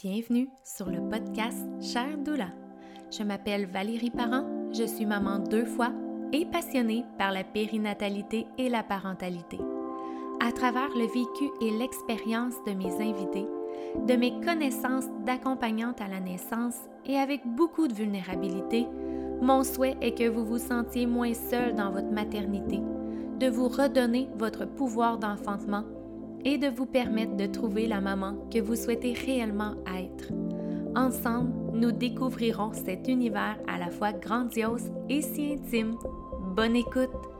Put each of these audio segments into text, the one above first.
Bienvenue sur le podcast Cher Doula. Je m'appelle Valérie Parent, je suis maman deux fois et passionnée par la périnatalité et la parentalité. À travers le vécu et l'expérience de mes invités, de mes connaissances d'accompagnante à la naissance et avec beaucoup de vulnérabilité, mon souhait est que vous vous sentiez moins seul dans votre maternité, de vous redonner votre pouvoir d'enfantement et de vous permettre de trouver la maman que vous souhaitez réellement être. Ensemble, nous découvrirons cet univers à la fois grandiose et si intime. Bonne écoute!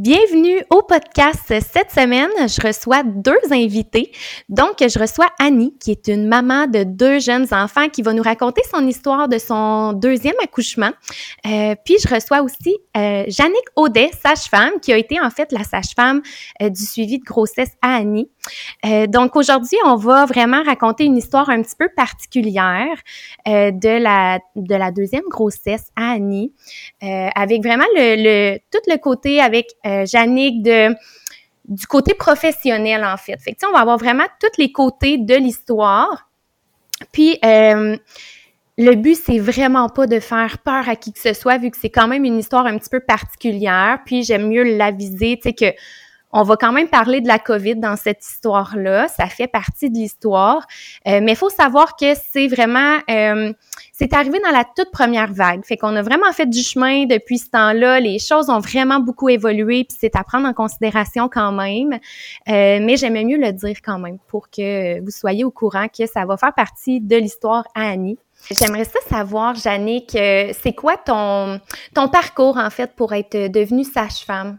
Bienvenue au podcast. Cette semaine, je reçois deux invités. Donc, je reçois Annie, qui est une maman de deux jeunes enfants, qui va nous raconter son histoire de son deuxième accouchement. Euh, puis, je reçois aussi euh, Jannick Audet, sage-femme, qui a été en fait la sage-femme euh, du suivi de grossesse à Annie. Euh, donc, aujourd'hui, on va vraiment raconter une histoire un petit peu particulière de la de la deuxième grossesse à Annie, avec vraiment le tout le côté avec euh, du côté professionnel en fait. Fait que, on va avoir vraiment tous les côtés de l'histoire. Puis euh, le but c'est vraiment pas de faire peur à qui que ce soit vu que c'est quand même une histoire un petit peu particulière. Puis j'aime mieux l'aviser, tu sais que on va quand même parler de la COVID dans cette histoire-là. Ça fait partie de l'histoire. Euh, mais il faut savoir que c'est vraiment... Euh, c'est arrivé dans la toute première vague. Fait qu'on a vraiment fait du chemin depuis ce temps-là. Les choses ont vraiment beaucoup évolué, puis c'est à prendre en considération quand même. Euh, mais j'aimais mieux le dire quand même pour que vous soyez au courant que ça va faire partie de l'histoire à Annie. J'aimerais ça savoir, Jannick, c'est quoi ton, ton parcours, en fait, pour être devenue sage-femme?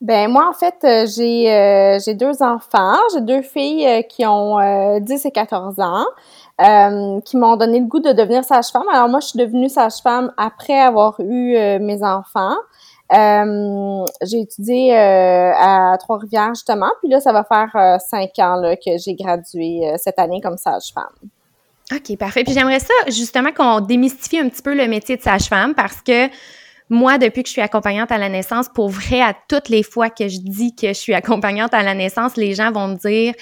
Ben moi en fait euh, j'ai euh, j'ai deux enfants, j'ai deux filles euh, qui ont 10 et 14 ans qui m'ont donné le goût de devenir sage-femme. Alors moi je suis devenue sage-femme après avoir eu mes enfants. j'ai étudié à Trois-Rivières justement, puis là ça va faire cinq ans là, que j'ai gradué cette année comme sage-femme. OK, parfait. Puis j'aimerais ça justement qu'on démystifie un petit peu le métier de sage-femme parce que moi, depuis que je suis accompagnante à la naissance, pour vrai, à toutes les fois que je dis que je suis accompagnante à la naissance, les gens vont me dire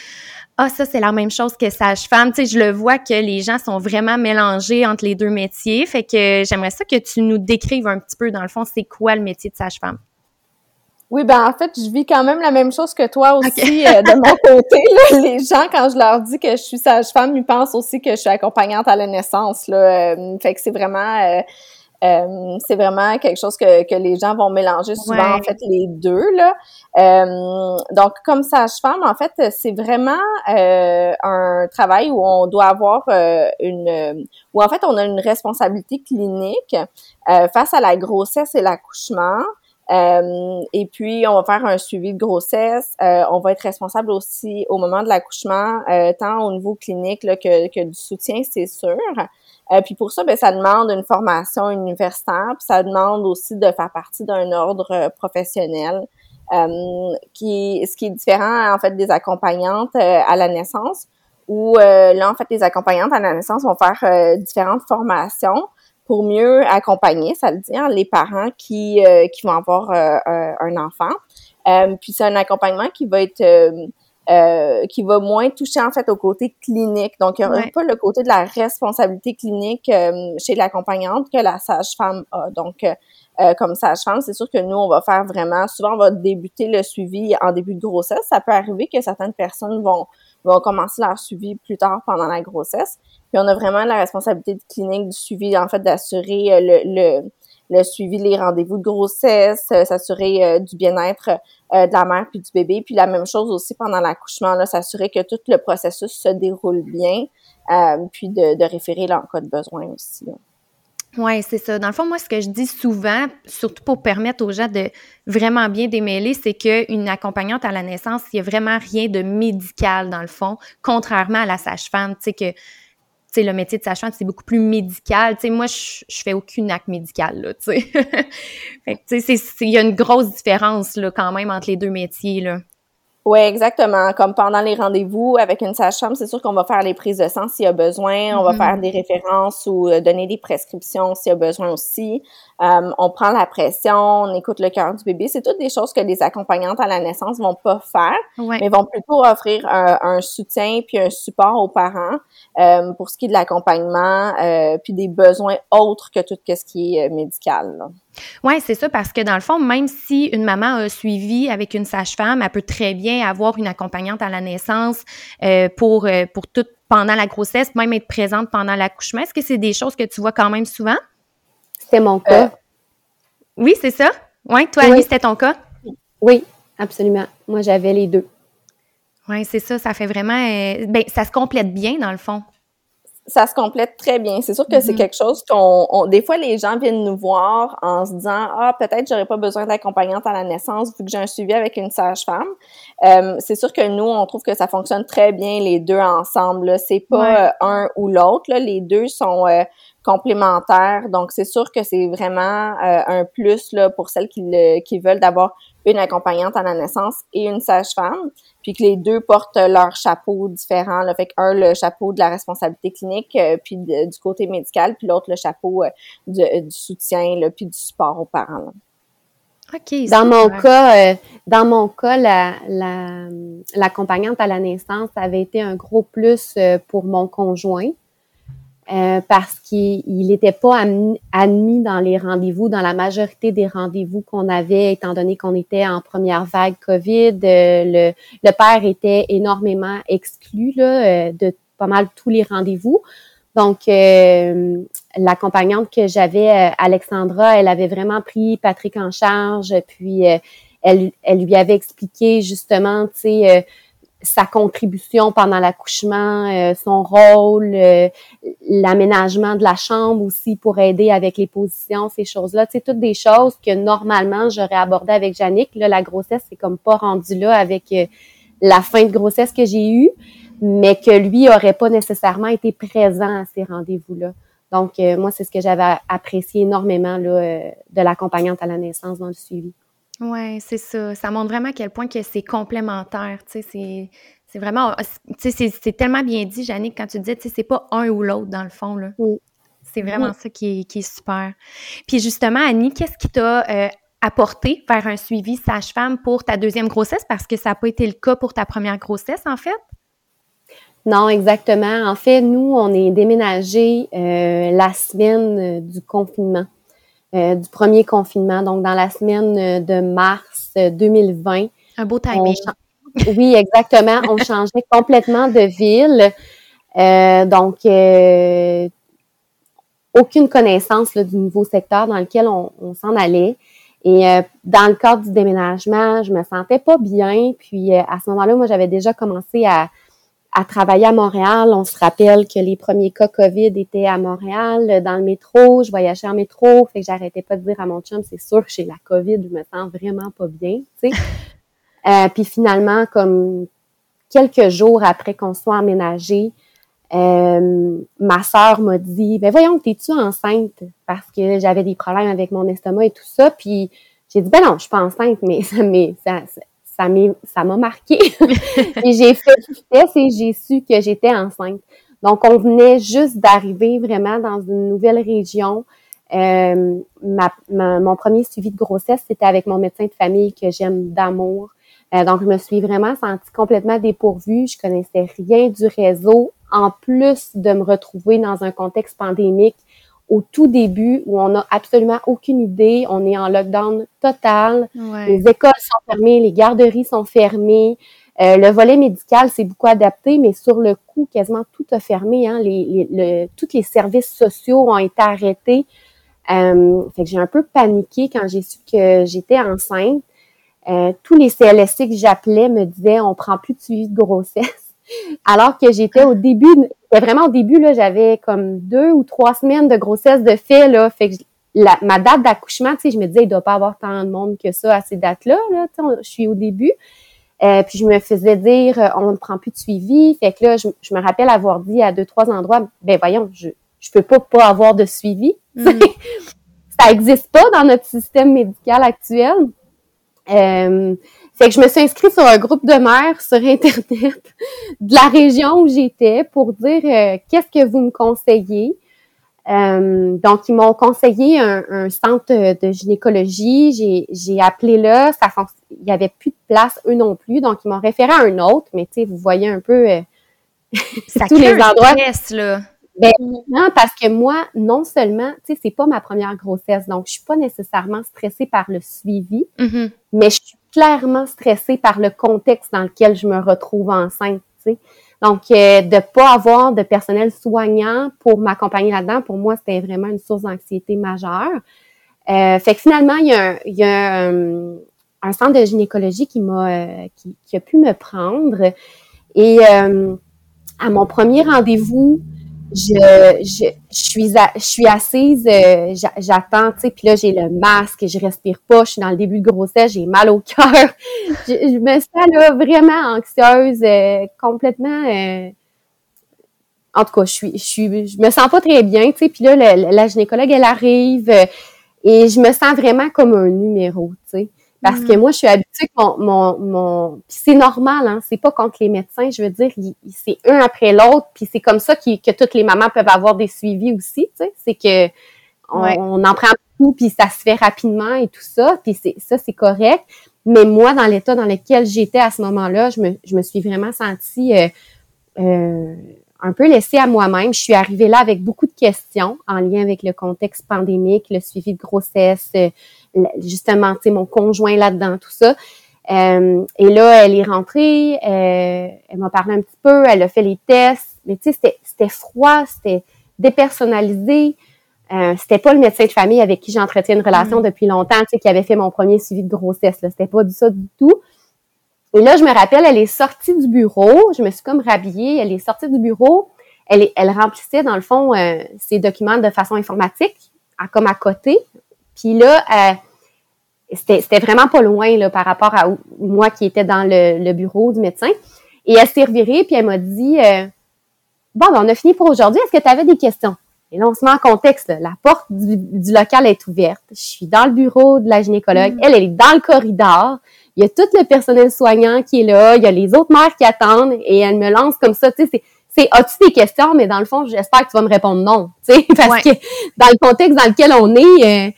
ah, ça, c'est la même chose que sage-femme. Tu sais, je le vois que les gens sont vraiment mélangés entre les deux métiers. Fait que j'aimerais ça que tu nous décrives un petit peu, dans le fond, c'est quoi le métier de sage-femme? Oui, ben en fait, je vis quand même la même chose que toi aussi euh, de mon côté. Les gens, quand je leur dis que je suis sage-femme, ils pensent aussi que je suis accompagnante à la naissance. Là. Euh, fait que c'est vraiment... Euh, euh, c'est vraiment quelque chose que, que les gens vont mélanger souvent, en fait, les deux. Là. Euh, donc, comme sage-femme, en fait, c'est vraiment euh, un travail où on doit avoir une... où, en fait, on a une responsabilité clinique face à la grossesse et l'accouchement. et puis, on va faire un suivi de grossesse. on va être responsable aussi au moment de l'accouchement, tant au niveau clinique là, que, que du soutien, c'est sûr. Euh, puis pour ça, ben, ça demande une formation universitaire, puis ça demande aussi de faire partie d'un ordre euh, professionnel, euh, qui, ce qui est différent en fait des accompagnantes à la naissance, où là en fait les accompagnantes à la naissance vont faire différentes formations pour mieux accompagner, ça veut dire, les parents qui qui vont avoir un enfant. puis c'est un accompagnement qui va être euh, qui va moins toucher en fait au côté clinique. Donc, il n'y a pas le côté de la responsabilité clinique euh, chez l'accompagnante que la sage-femme a. Donc, euh, comme sage-femme, c'est sûr que nous, on va faire vraiment, souvent, on va débuter le suivi en début de grossesse. Ça peut arriver que certaines personnes vont, vont commencer leur suivi plus tard pendant la grossesse. Puis, on a vraiment la responsabilité clinique du suivi, en fait, d'assurer le, le le suivi les rendez-vous de grossesse, euh, s'assurer euh, du bien-être euh, de la mère puis du bébé, puis la même chose aussi pendant l'accouchement, là, s'assurer que tout le processus se déroule bien, puis de, référer là en cas de besoin aussi. Oui, c'est ça. Dans le fond, moi, ce que je dis souvent, surtout pour permettre aux gens de vraiment bien démêler, c'est qu'une accompagnante à la naissance, il n'y a vraiment rien de médical, dans le fond, contrairement à la sage-femme, tu sais, que le métier de sage-femme, c'est beaucoup plus médical. sais, moi, je, je fais aucune acte médical, là, tu sais. il y a une grosse différence, là, quand même, entre les deux métiers, là. Oui, exactement. Comme pendant les rendez-vous avec une sage-femme, c'est sûr qu'on va faire les prises de sang s'il y a besoin, on va mm-hmm. faire des références ou euh, donner des prescriptions s'il y a besoin aussi. Euh, on prend la pression, on écoute le cœur du bébé. C'est toutes des choses que les accompagnantes à la naissance vont pas faire, mais vont plutôt offrir un, soutien puis un support aux parents euh, pour ce qui est de l'accompagnement puis des besoins autres que tout ce qui est médical. Oui, c'est ça, parce que dans le fond, même si une maman a suivi avec une sage-femme, elle peut très bien avoir une accompagnante à la naissance euh, pour, euh, pour tout pendant la grossesse, même être présente pendant l'accouchement. Est-ce que c'est des choses que tu vois quand même souvent? C'est mon cas. Euh, oui, c'est ça? Ouais, toi, Annie, c'était ton cas? Oui, absolument. Moi, j'avais les deux. Oui, c'est ça. Ça fait vraiment. ben, ça se complète bien, dans le fond ça se complète très bien. C'est sûr que c'est mm-hmm. quelque chose qu'on, des fois, les gens viennent nous voir en se disant, ah, peut-être j'aurais pas besoin d'accompagnante à la naissance vu que j'ai un suivi avec une sage-femme. Euh, c'est sûr que nous, on trouve que ça fonctionne très bien les deux ensemble. C'est pas euh, un ou l'autre. Les deux sont euh, complémentaires. Donc, c'est sûr que c'est vraiment un plus là, pour celles qui, qui veulent d'avoir une accompagnante à la naissance et une sage-femme, puis que les deux portent leur chapeau différent. Là. Fait qu'un, le chapeau de la responsabilité clinique, euh, puis du côté médical, puis l'autre, le chapeau euh, du, soutien, là, puis du support aux parents. OK. Dans mon cas, euh, dans mon cas, la, l'accompagnante à la naissance avait été un gros plus pour mon conjoint. Euh, parce qu'il n'était pas admis, dans les rendez-vous, dans la majorité des rendez-vous qu'on avait, étant donné qu'on était en première vague COVID. Euh, le, le, père était énormément exclu là, euh, de pas mal tous les rendez-vous. Donc, l'accompagnante que j'avais, Alexandra, elle avait vraiment pris Patrick en charge, puis elle, elle lui avait expliqué justement, tu sais, sa contribution pendant l'accouchement, euh, son rôle, euh, l'aménagement de la chambre aussi pour aider avec les positions, ces choses-là. C'est toutes des choses que normalement j'aurais abordées avec Jannick. Là, la grossesse, c'est comme pas rendu là avec euh, la fin de grossesse que j'ai eue, mais que lui aurait pas nécessairement été présent à ces rendez-vous-là. Donc, moi, c'est ce que j'avais apprécié énormément là, de l'accompagnante à la naissance dans le suivi. Oui, c'est ça. Ça montre vraiment à quel point que c'est complémentaire. C'est vraiment. Sais, c'est tellement bien dit, Jannick, quand tu disais, c'est pas un ou l'autre dans le fond. Là. C'est vraiment ça qui est, qui est, super. Puis justement, Annie, qu'est-ce qui t'a euh, apporté vers un suivi sage-femme pour ta deuxième grossesse? Parce que ça n'a pas été le cas pour ta première grossesse, en fait? Non, exactement. En fait, nous, on est déménagé euh, la semaine euh, du confinement. Euh, du premier confinement, donc dans la semaine euh, de mars 2020. Euh, Un beau timing. oui, exactement. on changeait complètement de ville. donc, aucune connaissance du nouveau secteur dans lequel on, s'en allait. Et dans le cadre du déménagement, je me sentais pas bien. Puis à ce moment-là, moi, j'avais déjà commencé à, à travailler à Montréal. On se rappelle que les premiers cas COVID étaient à Montréal, dans le métro. Je voyageais en métro, fait que j'arrêtais pas de dire à mon chum, c'est sûr que j'ai la COVID, je me sens vraiment pas bien, tu sais. euh, puis finalement, comme quelques jours après qu'on soit emménagé, euh, ma sœur m'a dit, ben voyons, t'es-tu enceinte? Parce que j'avais des problèmes avec mon estomac et tout ça. Puis j'ai dit, ben non, je suis pas enceinte, mais ça, mais ça, ça m'a marqué. et j'ai fait le test et j'ai su que j'étais enceinte. Donc, on venait juste d'arriver vraiment dans une nouvelle région. Euh, ma, mon premier suivi de grossesse, c'était avec mon médecin de famille que j'aime d'amour. Euh, donc, je me suis vraiment sentie complètement dépourvue. Je connaissais rien du réseau. En plus de me retrouver dans un contexte pandémique au tout début où on n'a absolument aucune idée, on est en lockdown total, les écoles sont fermées, les garderies sont fermées, euh, le volet médical s'est beaucoup adapté, mais sur le coup, quasiment tout a fermé. Hein, les, les, tous les services sociaux ont été arrêtés. Euh, fait que j'ai un peu paniqué quand j'ai su que j'étais enceinte. Euh, tous les CLSC que j'appelais me disaient on prend plus de suivi de grossesse. Alors que j'étais au début, vraiment au début, là, j'avais comme deux ou trois semaines de grossesse de fait, là. Fait que ma date d'accouchement, tu sais, je me disais, il doit pas avoir tant de monde que ça à ces dates-là, là. je suis au début. Euh, puis je me faisais dire, euh, on ne prend plus de suivi. Fait que là, je, me rappelle avoir dit à deux, trois endroits, ben voyons, je, je peux pas pas avoir de suivi. Mm. ça existe pas dans notre système médical actuel. Euh, fait que je me suis inscrite sur un groupe de mères sur Internet de la région où j'étais pour dire euh, qu'est-ce que vous me conseillez. Euh, donc, ils m'ont conseillé un, centre de gynécologie. J'ai appelé là. Ça, il n'y avait plus de place, eux non plus. Donc, ils m'ont référé à un autre. Mais, tu sais, vous voyez un peu euh, ça tous les endroits. Stress, là. Ben, non, parce que moi, non seulement, tu sais, c'est pas ma première grossesse, donc je suis pas nécessairement stressée par le suivi, mm-hmm. mais je suis clairement stressée par le contexte dans lequel je me retrouve enceinte. Donc, euh, de pas avoir de personnel soignant pour m'accompagner là-dedans, pour moi, c'était vraiment une source d'anxiété majeure. Euh, fait que finalement, il y a, a euh, un, centre de gynécologie qui m'a qui, a pu me prendre. Et à mon premier rendez-vous, je, je, suis, je suis assise, euh, j'attends, tu sais, puis là, j'ai le masque, je respire pas, je suis dans le début de grossesse, j'ai mal au cœur. je, me sens là vraiment anxieuse, euh, complètement... Euh, en tout cas, je suis, je suis, je me sens pas très bien, tu sais, puis là, la gynécologue, elle arrive et je me sens vraiment comme un numéro, tu sais. Parce que mm. moi, je suis habituée que mon, mon, mon... c'est normal, hein, c'est pas contre les médecins, je veux dire, c'est un après l'autre, puis c'est comme ça que toutes les mamans peuvent avoir des suivis aussi, tu sais, c'est que on, en prend beaucoup, puis ça se fait rapidement et tout ça, puis ça, c'est correct. Mais moi, dans l'état dans lequel j'étais à ce moment-là, je me, je me suis vraiment sentie euh, euh, un peu laissée à moi-même. Je suis arrivée là avec beaucoup de questions en lien avec le contexte pandémique, le suivi de grossesse, euh, justement, tu sais, mon conjoint là-dedans, tout ça. Euh, et là, elle est rentrée, euh, elle m'a parlé un petit peu, elle a fait les tests, mais tu sais, c'était froid, c'était dépersonnalisé. Euh, c'était pas le médecin de famille avec qui j'entretiens une relation mm. depuis longtemps, tu sais, qui avait fait mon premier suivi de grossesse. Là. C'était pas du ça du tout. Et là, je me rappelle, elle est sortie du bureau. Je me suis comme rhabillée. Elle est sortie du bureau. Elle, elle remplissait, dans le fond, euh, ses documents de façon informatique, à, comme à côté. Puis là, euh, c'était vraiment pas loin là, par rapport à moi qui était dans le, bureau du médecin. Et elle s'est revirée, puis elle m'a dit euh, Bon, ben, on a fini pour aujourd'hui. Est-ce que tu avais des questions? Et là, on se met en contexte. La porte du, local est ouverte. Je suis dans le bureau de la gynécologue. Mm. Elle, elle est dans le corridor. Il y a tout le personnel soignant qui est là. Il y a les autres mères qui attendent. Et elle me lance comme ça. Tu sais, c'est as-tu des questions? Mais dans le fond, j'espère que tu vas me répondre non. Tu sais, parce que dans le contexte dans lequel on est, euh,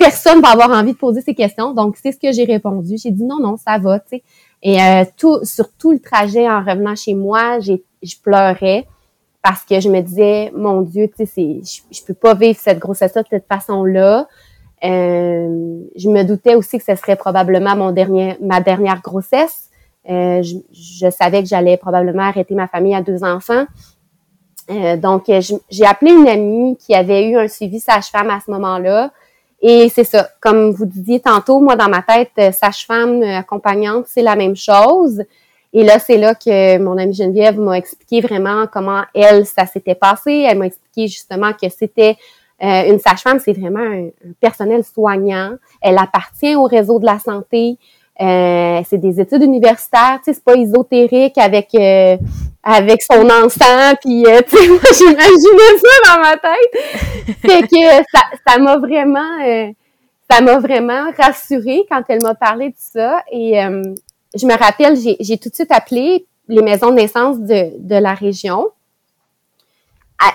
personne va avoir envie de poser ces questions. Donc, c'est ce que j'ai répondu. J'ai dit non, non, ça va, tu sais. Et euh, tout, sur tout le trajet en revenant chez moi, j'ai, je pleurais parce que je me disais, mon Dieu, tu sais, je, je peux pas vivre cette grossesse-là de cette façon-là. Euh, je me doutais aussi que ce serait probablement mon dernier, ma dernière grossesse. Euh, je, je, savais que j'allais probablement arrêter ma famille à deux enfants. Euh, donc, j'ai appelé une amie qui avait eu un suivi sage-femme à ce moment-là. Et c'est ça, comme vous disiez tantôt, moi dans ma tête, euh, sage-femme euh, accompagnante, c'est la même chose. Et là, c'est là que mon amie Geneviève m'a expliqué vraiment comment elle, ça s'était passé. Elle m'a expliqué justement que c'était euh, une sage-femme, c'est vraiment un, personnel soignant. Elle appartient au réseau de la santé. Euh, c'est des études universitaires, tu sais, c'est pas ésotérique avec euh, avec son encens, puis euh, tu sais, moi j'imaginais ça dans ma tête. Fait que ça ça m'a vraiment ça m'a vraiment rassurée quand elle m'a parlé de ça. Et je me rappelle, j'ai tout de suite appelé les maisons de naissance de, de la région.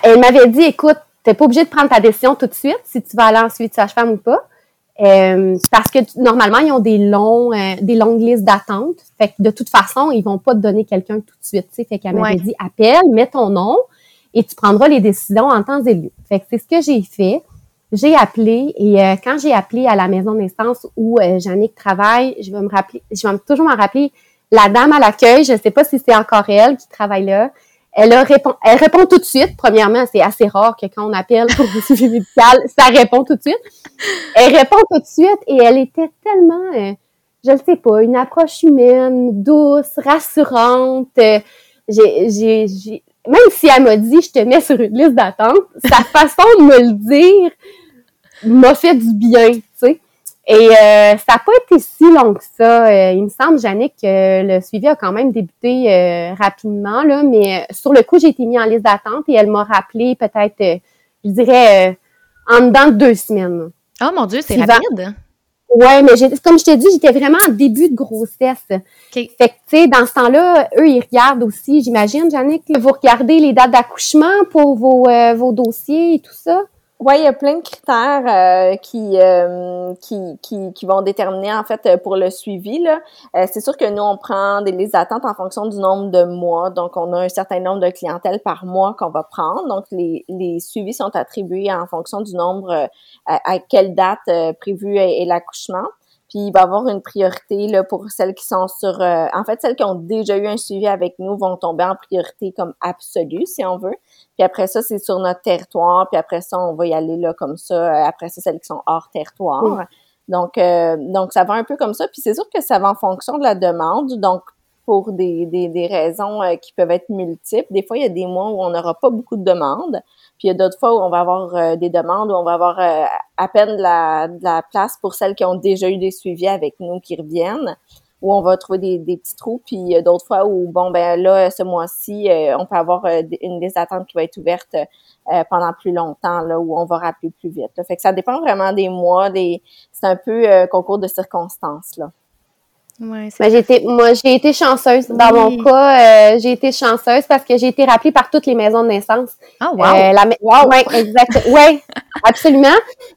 Elle m'avait dit, écoute, t'es pas obligé de prendre ta décision tout de suite si tu vas aller en suite sage-femme ou pas. Euh, parce que normalement, ils ont des longs, euh, des longues listes d'attente. Fait que de toute façon, ils vont pas te donner quelqu'un tout de suite. T'sais. Fait qu'elle m'avait dit appelle, mets ton nom et tu prendras les décisions en temps et lieu. Fait que c'est ce que j'ai fait. J'ai appelé et euh, quand j'ai appelé à la maison de naissance où euh, Jannick travaille, je vais me rappeler, je vais toujours me rappeler la dame à l'accueil, je sais pas si c'est encore elle qui travaille là, elle, répond, elle répond tout de suite. Premièrement, c'est assez rare que quand on appelle pour le suivi médical, ça répond tout de suite. Elle répond tout de suite et elle était tellement, euh, je ne sais pas, une approche humaine, douce, rassurante. Euh, j'ai, j'ai, même si elle m'a dit, je te mets sur une liste d'attente, sa façon de me le dire m'a fait du bien, tu sais. Et euh, ça n'a pas été si long que ça. Euh, il me semble, Jannick, que le suivi a quand même débuté euh, rapidement, là, mais sur le coup, j'ai été mis en liste d'attente et elle m'a rappelé peut-être, je dirais, en dedans de deux semaines. Oh mon Dieu, c'est rapide! Ouais, mais comme je t'ai dit, j'étais vraiment en début de grossesse. Fait que, tu sais, dans ce temps-là, eux, ils regardent aussi, j'imagine, Jannick, vous regardez les dates d'accouchement pour vos, euh, vos dossiers et tout ça? Oui, il y a plein de critères euh, qui, euh, qui, qui, qui, vont déterminer en fait euh, pour le suivi. Là. c'est sûr que nous, on prend des listes d'attente en fonction du nombre de mois. Donc, on a un certain nombre de clientèles par mois qu'on va prendre. Donc, les, les suivis sont attribués en fonction du nombre, à, quelle date prévue est l'accouchement. Puis il va avoir une priorité là, pour celles qui sont sur... Euh, en fait, celles qui ont déjà eu un suivi avec nous vont tomber en priorité comme absolue, si on veut. Puis après ça, c'est sur notre territoire. Puis après ça, on va y aller là comme ça. Euh, après ça, celles qui sont hors territoire. Donc, euh, donc, ça va un peu comme ça. Puis c'est sûr que ça va en fonction de la demande. Donc, pour des, des, des raisons qui peuvent être multiples. Des fois, il y a des mois où on n'aura pas beaucoup de demandes. Puis il y a d'autres fois où on va avoir euh, des demandes, où on va avoir euh, à peine de la, de la, place pour celles qui ont déjà eu des suivis avec nous qui reviennent, où on va trouver des, des petits trous. Puis d'autres fois où, bon, ben là, ce mois-ci, euh, on peut avoir une des attentes qui va être ouverte pendant plus longtemps, là, où on va rappeler plus vite. Fait que ça dépend vraiment des mois, des c'est un peu concours de circonstances, là. Ouais, ben, j'ai été, moi, j'ai été chanceuse. Dans mon cas, euh, j'ai été chanceuse parce que j'ai été rappelée par toutes les maisons de naissance. Ah, wow! Euh, la, wow. Ouais, exact. ouais, absolument.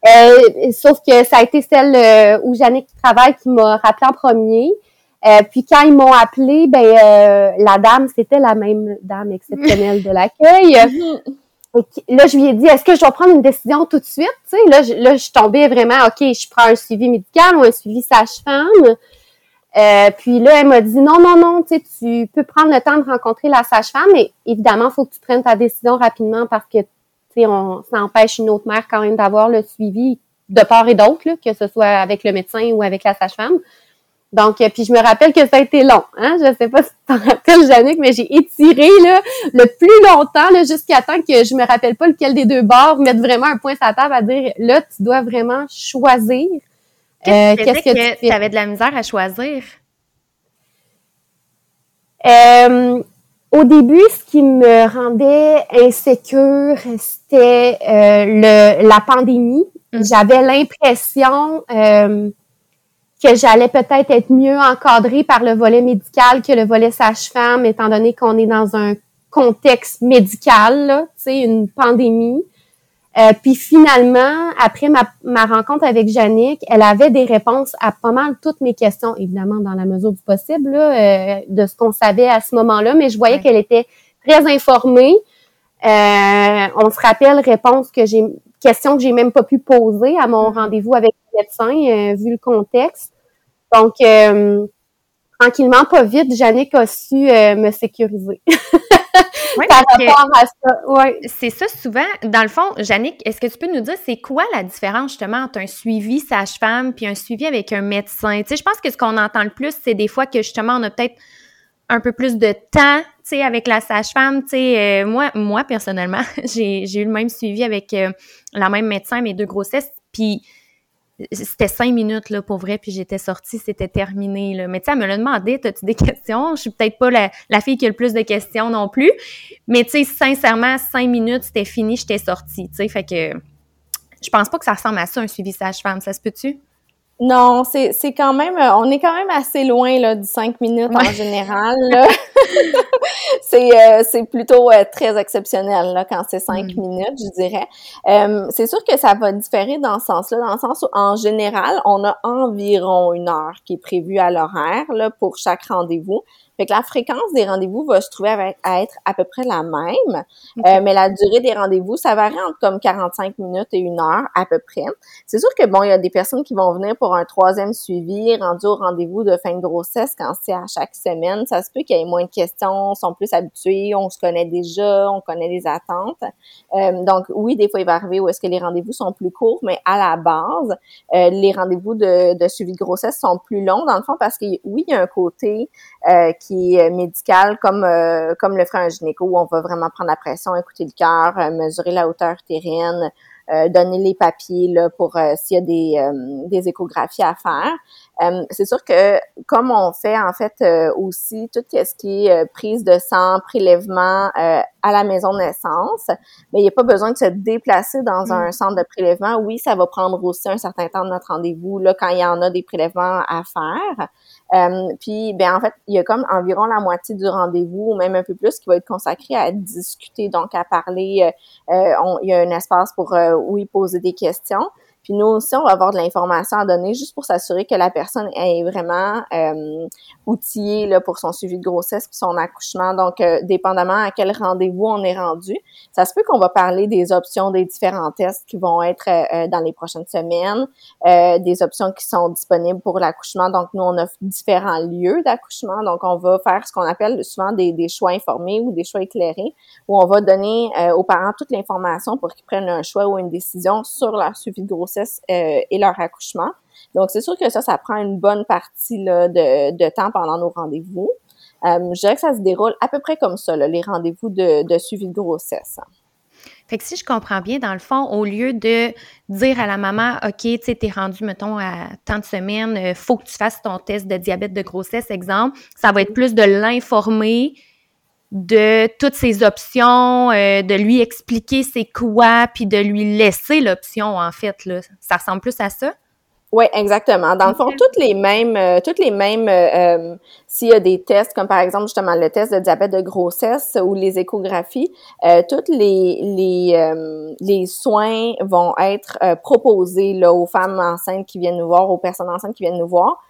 Euh, sauf que ça a été celle euh, où Jannick travaille qui m'a rappelé en premier. Euh, puis quand ils m'ont appelé, ben la dame, c'était la même dame exceptionnelle de l'accueil. là, je lui ai dit, est-ce que je dois prendre une décision tout de suite? Tu sais, là, je, là, je suis tombée vraiment, OK, je prends un suivi médical ou un suivi sage-femme. Euh, puis là, elle m'a dit non, non, non, tu sais, tu peux prendre le temps de rencontrer la sage-femme, mais évidemment, il faut que tu prennes ta décision rapidement parce que, tu sais, on, ça empêche une autre mère quand même d'avoir le suivi de part et d'autre, que ce soit avec le médecin ou avec la sage-femme. Donc, euh, puis je me rappelle que ça a été long, hein? Je sais pas si tu t'en rappelles, Jannick, mais j'ai étiré là, le plus longtemps là, jusqu'à temps que je me rappelle pas lequel des deux bords mettre vraiment un point sur la table à dire là, tu dois vraiment choisir Qu'est-ce que, tu avais de la misère à choisir? Euh, au début, ce qui me rendait insécure, c'était euh, le, la pandémie. Mm. J'avais l'impression euh, que j'allais peut-être être mieux encadrée par le volet médical que le volet sage-femme, étant donné qu'on est dans un contexte médical, tu sais, une pandémie. Euh, puis finalement, après ma, ma rencontre avec Jannick, elle avait des réponses à pas mal toutes mes questions, évidemment dans la mesure du possible, là, euh, de ce qu'on savait à ce moment-là, mais je voyais qu'elle était très informée. Euh, on se rappelle réponses que j'ai, questions que j'ai même pas pu poser à mon mm-hmm. rendez-vous avec le médecin, vu le contexte. Donc, tranquillement, pas vite, Jannick a su me sécuriser. C'est ça souvent. Dans le fond, Jannick, est-ce que tu peux nous dire c'est quoi la différence justement entre un suivi sage-femme puis un suivi avec un médecin? Tu sais, je pense que ce qu'on entend le plus, c'est des fois que justement on a peut-être un peu plus de temps, avec la sage-femme. Tu sais, euh, moi, personnellement, j'ai eu le même suivi avec euh, la même médecin mes deux grossesses. Puis c'était cinq minutes là pour vrai puis j'étais sortie c'était terminé là mais elle me l'a demandé as-tu des questions? Je suis peut-être pas la, fille qui a le plus de questions non plus mais tu sais sincèrement cinq minutes c'était fini j'étais sortie tu sais fait que je pense pas que ça ressemble à ça un suivi sage-femme ça se peut-tu? Non, c'est, c'est quand même, euh, on est quand même assez loin là, du cinq minutes en général. c'est, euh, c'est plutôt euh, très exceptionnel là, quand c'est cinq mm. minutes, je dirais. c'est sûr que ça va différer dans ce sens-là, dans le sens où en général, on a environ une heure qui est prévue à l'horaire là, pour chaque rendez-vous. Fait que la fréquence des rendez-vous va se trouver à être à peu près la même, euh, mais la durée des rendez-vous, ça varie entre comme 45 minutes et une heure à peu près. C'est sûr que bon, il y a des personnes qui vont venir pour un troisième suivi, rendu au rendez-vous de fin de grossesse quand c'est à chaque semaine. Ça se peut qu'il y ait moins de questions, sont plus habitués, on se connaît déjà, on connaît les attentes. Euh, donc oui, des fois il va arriver où est-ce que les rendez-vous sont plus courts, mais à la base, euh, les rendez-vous de, de, suivi de grossesse sont plus longs dans le fond parce que oui, il y a un côté qui qui est médical comme euh, comme le ferait un gynéco où on va vraiment prendre la pression, écouter le cœur, euh, mesurer la hauteur utérine, donner les papiers là, pour s'il y a des, des échographies à faire. c'est sûr que comme on fait en fait aussi tout ce qui est prise de sang, prélèvement à la maison de naissance, mais il n'y a pas besoin de se déplacer dans mm. un centre de prélèvement. Oui, ça va prendre aussi un certain temps de notre rendez-vous là quand il y en a des prélèvements à faire. Euh, puis, ben en fait, il y a comme environ la moitié du rendez-vous, ou même un peu plus, qui va être consacré à discuter, donc à parler. Euh, euh il y a un espace pour euh, oui poser des questions. Puis nous aussi, on va avoir de l'information à donner juste pour s'assurer que la personne est vraiment euh, outillée là, pour son suivi de grossesse puis son accouchement. Donc, euh, dépendamment à quel rendez-vous on est rendu, ça se peut qu'on va parler des options des différents tests qui vont être euh, dans les prochaines semaines, des options qui sont disponibles pour l'accouchement. Donc, nous, on offre différents lieux d'accouchement. Donc, on va faire ce qu'on appelle souvent des, des, choix informés ou des choix éclairés, où on va donner aux parents toute l'information pour qu'ils prennent un choix ou une décision sur leur suivi de grossesse euh, et leur accouchement. Donc, c'est sûr que ça, ça prend une bonne partie là, de, de temps pendant nos rendez-vous. Euh, je dirais que ça se déroule à peu près comme ça, là, les rendez-vous de, de, suivi de grossesse. Fait que si je comprends bien, dans le fond, au lieu de dire à la maman, OK, tu sais, t'es rendu, mettons, à tant de semaines, euh, faut que tu fasses ton test de diabète de grossesse, exemple, ça va être plus de l'informer de toutes ces options, euh, de lui expliquer c'est quoi, puis de lui laisser l'option, en fait. Là. Ça ressemble plus à ça? Oui, exactement. Dans le fond, toutes les mêmes, euh, toutes les mêmes, euh, s'il y a des tests, comme par exemple justement le test de diabète de grossesse ou les échographies, euh, toutes les les, les soins vont être proposés là aux femmes enceintes qui viennent nous voir, aux personnes enceintes qui viennent nous voir.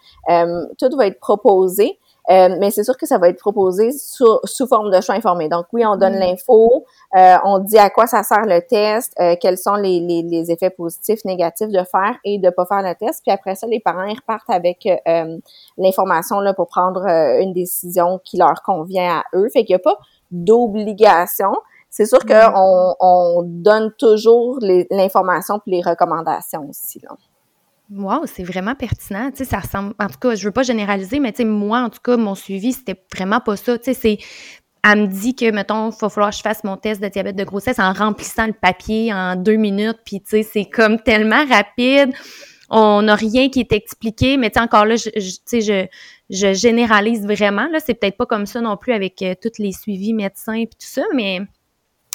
tout va être proposé. Euh, mais c'est sûr que ça va être proposé sous, sous forme de choix informés. Donc oui, on donne mm. l'info, euh, on dit à quoi ça sert le test, euh, quels sont les, les, les, effets positifs, négatifs de faire et de pas faire le test. Puis après ça, les parents ils repartent avec l'information là pour prendre une décision qui leur convient à eux. Fait qu'il n'y a pas d'obligation. C'est sûr mm. qu'on on donne toujours l'information puis les recommandations aussi. Là. Wow, c'est vraiment pertinent. Tu sais, ça ressemble. En tout cas, je veux pas généraliser, mais tu sais, moi, en tout cas, mon suivi, c'était vraiment pas ça. Tu sais, c'est. Elle me dit que, mettons, il va falloir que je fasse mon test de diabète de grossesse en remplissant le papier en deux minutes. Puis, tu sais, c'est comme tellement rapide. On n'a rien qui est expliqué, mais tu sais, encore là, je, tu sais, je, je généralise vraiment. Là, c'est peut-être pas comme ça non plus avec euh, tous les suivis médecins et tout ça, mais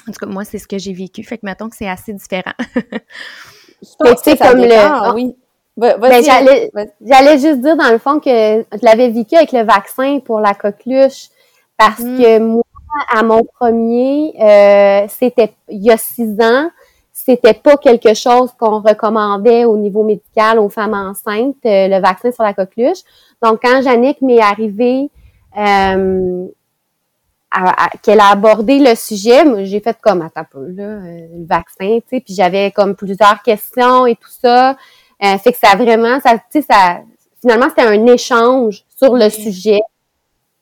en tout cas, moi, c'est ce que j'ai vécu. Fait que, mettons que c'est assez différent. c'est comme le. Ah, oui. Ben, j'allais juste dire dans le fond que je l'avais vécu avec le vaccin pour la coqueluche parce hmm. que moi, à mon premier, euh, c'était il y a six ans, c'était pas quelque chose qu'on recommandait au niveau médical aux femmes enceintes, euh, le vaccin sur la coqueluche. Donc, quand Jannick m'est arrivée, euh, qu'elle a abordé le sujet, moi, j'ai fait comme, attends peu, là, le vaccin, tu sais, puis j'avais comme plusieurs questions et tout ça. Euh, fait que ça a vraiment, ça, tu sais, ça, finalement, c'était un échange sur le sujet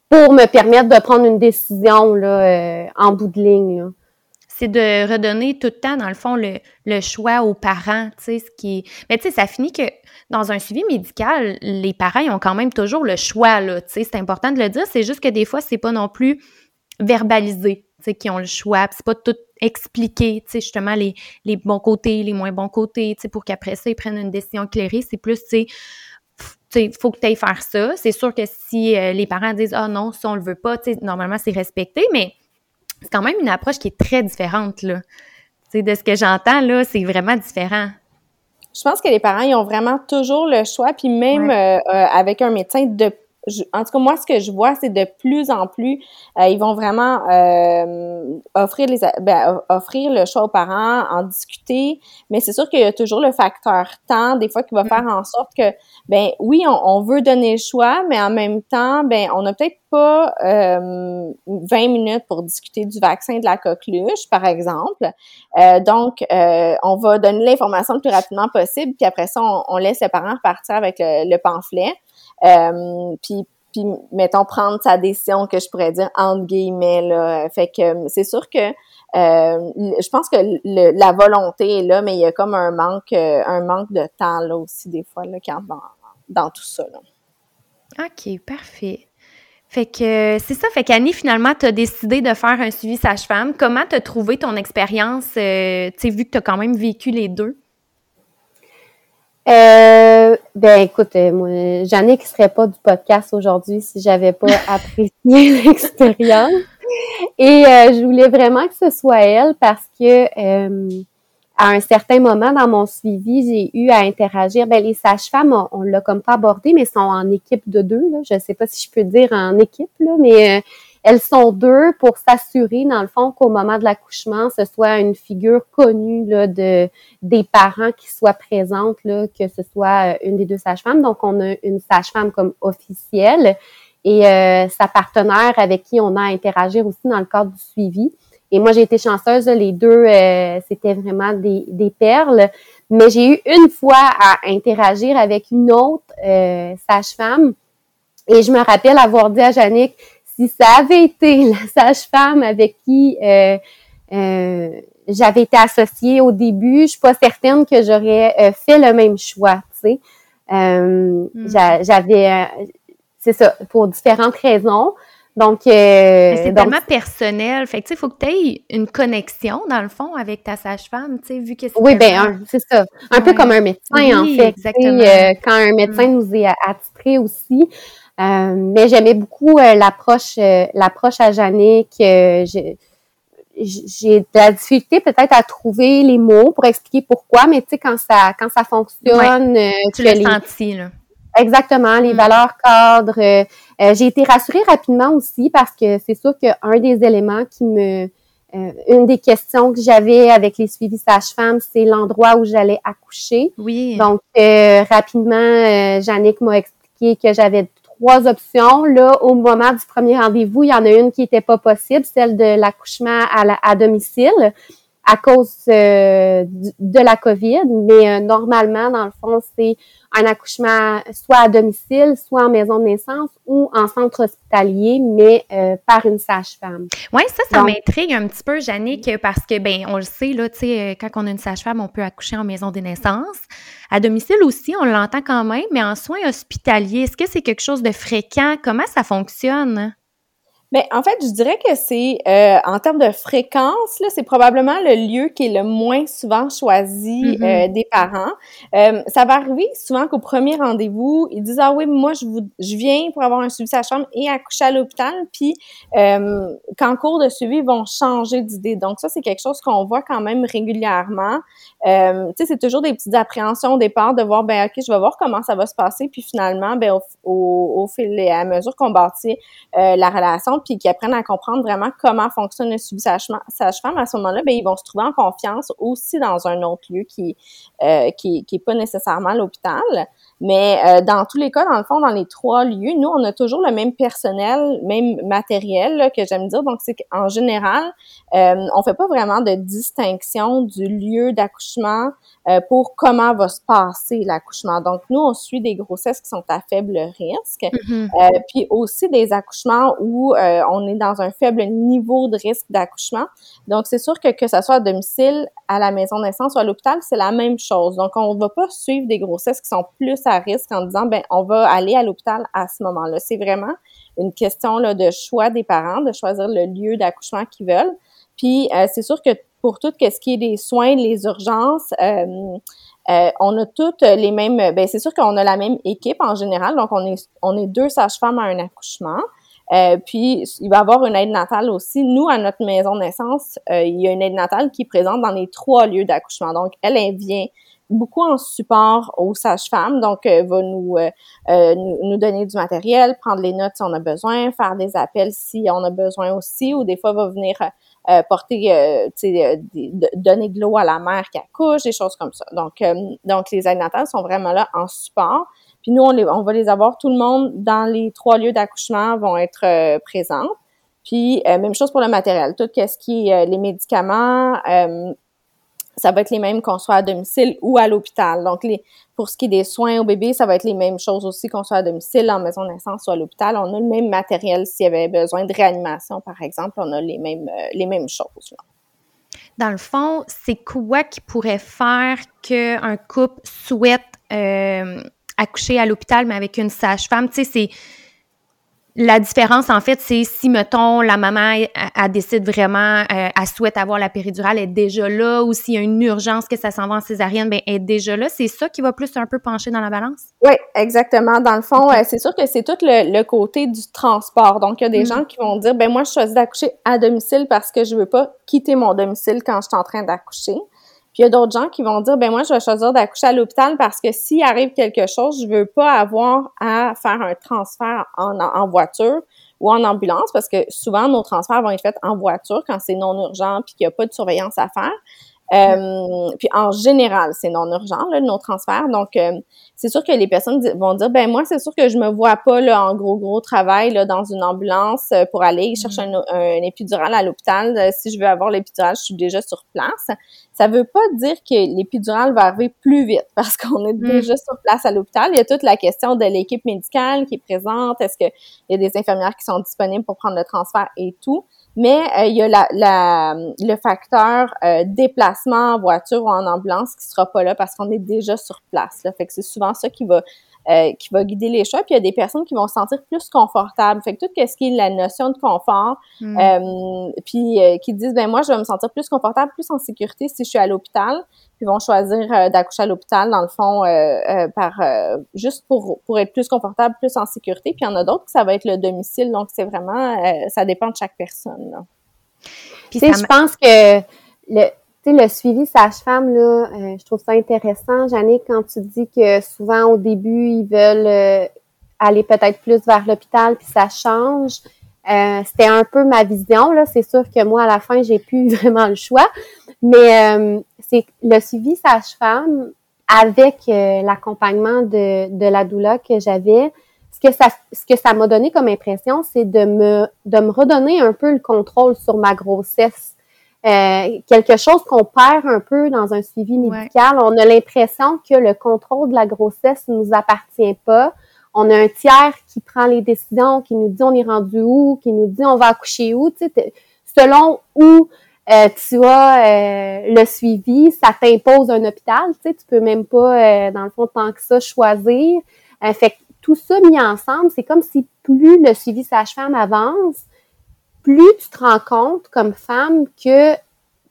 pour me permettre de prendre une décision là, euh, en bout de ligne. C'est de redonner tout le temps, dans le fond, le, le choix aux parents, tu sais, ce qui Mais tu sais, ça finit que dans un suivi médical, les parents ils ont quand même toujours le choix, là, tu sais, c'est important de le dire, c'est juste que des fois, c'est pas non plus verbalisé, qui ont le choix, c'est pas tout expliquer, tu sais, justement, les, les bons côtés, les moins bons côtés, tu sais, pour qu'après ça, ils prennent une décision éclairée. C'est plus, tu sais, il faut que tu ailles faire ça. C'est sûr que si euh, les parents disent Ah non, ça on le veut pas, tu sais, normalement c'est respecté, mais c'est quand même une approche qui est très différente, là. Tu sais, de ce que j'entends, là, c'est vraiment différent. Je pense que les parents, ils ont vraiment toujours le choix, puis même euh, euh, avec un médecin, de en tout cas, moi, ce que je vois, c'est de plus en plus, euh, ils vont vraiment euh, offrir les ben, offrir le choix aux parents, en discuter, mais c'est sûr qu'il y a toujours le facteur temps, des fois, qui va mm. faire en sorte que, ben oui, on, veut donner le choix, mais en même temps, ben on n'a peut-être pas euh, 20 minutes pour discuter du vaccin de la coqueluche, par exemple. Euh, donc, on va donner l'information le plus rapidement possible, puis après ça, on, laisse les parents repartir avec le pamphlet. Euh, puis mettons prendre sa décision que je pourrais dire entre guillemets là fait que euh, c'est sûr que euh, je pense que la volonté est là mais il y a comme un manque un manque de temps là aussi des fois là quand dans, tout ça là. OK, parfait. Fait que c'est ça. Fait qu'Annie, finalement, tu as décidé de faire un suivi sage-femme. Comment tu as trouvé ton expérience, euh, tu sais, vu que tu as quand même vécu les deux? Euh, ben écoute, euh, moi, Jannick serait pas du podcast aujourd'hui si j'avais pas apprécié l'expérience. Et euh, je voulais vraiment que ce soit elle parce que à un certain moment dans mon suivi, j'ai eu à interagir. Ben, les sages-femmes, on, l'a comme pas abordé, mais sont en équipe de deux. Là. Je sais pas si je peux dire en équipe, là, mais euh, elles sont deux pour s'assurer, dans le fond, qu'au moment de l'accouchement, ce soit une figure connue là, de des parents qui soient présentes, là, que ce soit euh, une des deux sages-femmes. Donc, on a une sage-femme comme officielle et euh, sa partenaire avec qui on a à interagir aussi dans le cadre du suivi. Et moi, j'ai été chanceuse, les deux, euh, c'était vraiment des, des, perles. Mais j'ai eu une fois à interagir avec une autre euh, sage-femme. Et je me rappelle avoir dit à Jannick, si ça avait été la sage-femme avec qui euh, j'avais été associée au début, je suis pas certaine que j'aurais fait le même choix. Tu sais, hmm. j'avais, c'est ça, pour différentes raisons. Donc, euh, c'est tellement personnel. Fait que, il faut que tu aies une connexion, dans le fond, avec ta sage-femme, tu sais, vu que c'est. Oui, bien, c'est ça. Un peu comme un médecin, en fait. Exactement. Euh, quand un médecin mm. nous est attitré aussi. Euh, mais j'aimais beaucoup euh, l'approche l'approche à Jannick. j'ai de la difficulté peut-être à trouver les mots pour expliquer pourquoi, mais tu sais, quand ça, quand ça fonctionne. tu l'as senti, là. Exactement, les mm. valeurs cadres. Euh, euh, j'ai été rassurée rapidement aussi parce que c'est sûr qu'un des éléments qui me... Euh, une des questions que j'avais avec les suivis sages-femmes, c'est l'endroit où j'allais accoucher. Oui. Donc, rapidement, Jannick m'a expliqué que j'avais trois options. Là, au moment du premier rendez-vous, il y en a une qui n'était pas possible, celle de l'accouchement à, à domicile à cause de la COVID. Mais normalement, dans le fond, c'est un accouchement soit à domicile, soit en maison de naissance ou en centre hospitalier, mais euh, par une sage-femme. Oui, ça, ça m'intrigue un petit peu, Jannick, parce que, ben, on le sait, là, tu sais, euh, quand on a une sage-femme, on peut accoucher en maison de naissance. À domicile aussi, on l'entend quand même, mais en soins hospitaliers, est-ce que c'est quelque chose de fréquent? Comment ça fonctionne? Mais en fait, je dirais que c'est euh, en termes de fréquence, là, c'est probablement le lieu qui est le moins souvent choisi mm-hmm. euh, des parents. Euh, ça va arriver souvent qu'au premier rendez-vous, ils disent ah oui, moi je vous, je viens pour avoir un suivi sa chambre et accoucher à l'hôpital, puis qu'en cours de suivi ils vont changer d'idée. Donc ça c'est quelque chose qu'on voit quand même régulièrement. Tu sais, c'est toujours des petites appréhensions au départ de voir ben ok, je vais voir comment ça va se passer, puis finalement ben au, au, au fil et à mesure qu'on bâtit la relation puis qui apprennent à comprendre vraiment comment fonctionne le suivi sage-femme, à ce moment-là, ben ils vont se trouver en confiance aussi dans un autre lieu qui euh, qui, qui est pas nécessairement l'hôpital. Mais euh, dans tous les cas, dans le fond, dans les trois lieux, nous, on a toujours le même personnel, même matériel que j'aime dire. Donc, c'est qu'en général, euh, on fait pas vraiment de distinction du lieu d'accouchement euh, pour comment va se passer l'accouchement. Donc, nous, on suit des grossesses qui sont à faible risque, mm-hmm. euh, puis aussi des accouchements où euh, on est dans un faible niveau de risque d'accouchement. Donc, c'est sûr que que ça soit à domicile, à la maison de naissance ou à l'hôpital, c'est la même chose. Donc, on va pas suivre des grossesses qui sont plus à risque en disant, ben, on va aller à l'hôpital à ce moment-là. C'est vraiment une question de choix des parents, de choisir le lieu d'accouchement qu'ils veulent. Puis, c'est sûr que pour tout ce qui est des soins, les urgences, euh, euh, on a toutes les mêmes. Ben c'est sûr qu'on a la même équipe en général, donc on est deux sages-femmes à un accouchement. Euh, puis il va y avoir une aide natale aussi. Nous, à notre maison de naissance, il y a une aide natale qui est présente dans les trois lieux d'accouchement. Donc elle, elle vient beaucoup en support aux sages-femmes, donc euh, va nous, nous, nous donner du matériel, prendre les notes si on a besoin, faire des appels si on a besoin aussi, ou des fois va venir euh, porter, euh, euh donner de l'eau à la mère qui accouche, des choses comme ça. Donc, euh, donc les aides sont vraiment là en support. Puis nous, on, les, on va les avoir, tout le monde dans les trois lieux d'accouchement vont être présents. Puis même chose pour le matériel, tout ce qui est les médicaments, ça va être les mêmes qu'on soit à domicile ou à l'hôpital. Donc, pour ce qui est des soins au bébé, ça va être les mêmes choses aussi qu'on soit à domicile, en maison de ou à l'hôpital. On a le même matériel s'il y avait besoin de réanimation, par exemple. On a les mêmes, euh, les mêmes choses. Dans le fond, c'est quoi qui pourrait faire qu'un couple souhaite euh, accoucher à l'hôpital, mais avec une sage-femme? C'est la différence, en fait, c'est si, mettons, la maman, elle, décide vraiment, euh, elle souhaite avoir la péridurale, elle est déjà là, ou s'il y a une urgence que ça s'en va en césarienne, ben elle est déjà là. C'est ça qui va plus un peu pencher dans la balance? Oui, exactement. Dans le fond, euh, c'est sûr que c'est tout le, côté du transport. Donc, il y a des mm. gens qui vont dire, ben moi, je choisis d'accoucher à domicile parce que je veux pas quitter mon domicile quand je suis en train d'accoucher. Puis il y a d'autres gens qui vont dire ben moi je vais choisir d'accoucher à l'hôpital parce que s'il arrive quelque chose, je veux pas avoir à faire un transfert en, voiture ou en ambulance parce que souvent nos transferts vont être faits en voiture quand c'est non urgent puis qu'il n'y a pas de surveillance à faire. Euh, puis en général, c'est non urgent, là, nos transferts. Donc, euh, c'est sûr que les personnes vont dire, ben moi, c'est sûr que je me vois pas là, en gros, gros travail là, dans une ambulance euh, pour aller chercher mm. un, un épidural à l'hôpital. si je veux avoir l'épidural, je suis déjà sur place. Ça veut pas dire que l'épidural va arriver plus vite parce qu'on est mm. déjà sur place à l'hôpital. Il y a toute la question de l'équipe médicale qui est présente. Est-ce qu'il y a des infirmières qui sont disponibles pour prendre le transfert et tout? Mais euh, il y a le facteur euh, déplacement en voiture ou en ambulance qui sera pas là parce qu'on est déjà sur place. Là. Fait que c'est souvent ça qui va euh, qui va guider les choix. Puis il y a des personnes qui vont se sentir plus confortables. Fait que tout ce qui est la notion de confort, mm. euh, puis euh, qui disent ben moi je vais me sentir plus confortable, plus en sécurité si je suis à l'hôpital. Puis vont choisir d'accoucher à l'hôpital dans le fond par juste pour pour être plus confortable, plus en sécurité. Puis il y en a d'autres que ça va être le domicile. Donc c'est vraiment ça dépend de chaque personne. Là. Puis je pense que le tu sais, le suivi sage-femme, là, euh, je trouve ça intéressant, Jannick, quand tu dis que souvent au début, ils veulent euh, aller peut-être plus vers l'hôpital, puis ça change. Euh, c'était un peu ma vision, là. C'est sûr que moi, à la fin, j'ai plus vraiment le choix. Mais c'est le suivi sage-femme avec l'accompagnement de, de la doula que j'avais. Ce que ça, ce que ça m'a donné comme impression, c'est de me, de me redonner un peu le contrôle sur ma grossesse euh, quelque chose qu'on perd un peu dans un suivi médical. On a l'impression que le contrôle de la grossesse ne nous appartient pas. On a un tiers qui prend les décisions, qui nous dit on est rendu où, qui nous dit on va accoucher où. Tu sais, selon où euh, tu as euh, le suivi, ça t'impose un hôpital. Tu sais, tu peux même pas, dans le fond, tant que ça, choisir. fait tout ça mis ensemble, c'est comme si plus le suivi sage-femme avance, plus tu te rends compte comme femme que,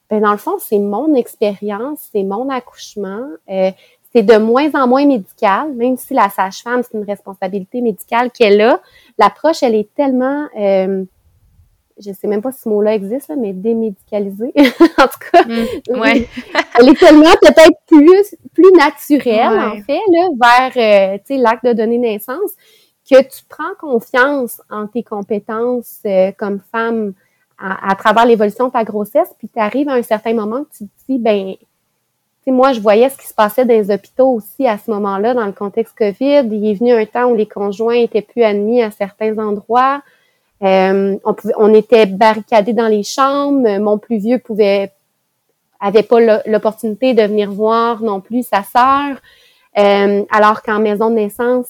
ben dans le fond, c'est mon expérience, c'est mon accouchement. Euh, c'est de moins en moins médical, même si la sage-femme, c'est une responsabilité médicale qu'elle a. L'approche, elle est tellement, euh, je sais même pas si ce mot-là existe, mais démédicalisée. en tout cas, mm, ouais. elle est tellement peut-être plus plus naturelle, en fait, là, vers euh, l'acte de donner naissance que tu prends confiance en tes compétences euh, comme femme à, travers l'évolution de ta grossesse, puis tu arrives à un certain moment que tu te dis, ben, tu sais, moi, je voyais ce qui se passait dans les hôpitaux aussi à ce moment-là, dans le contexte COVID. Il est venu un temps où les conjoints étaient plus admis à certains endroits. Euh, on était barricadés dans les chambres. Mon plus vieux pouvait avait pas l'opportunité de venir voir non plus sa sœur. Euh, alors qu'en maison de naissance,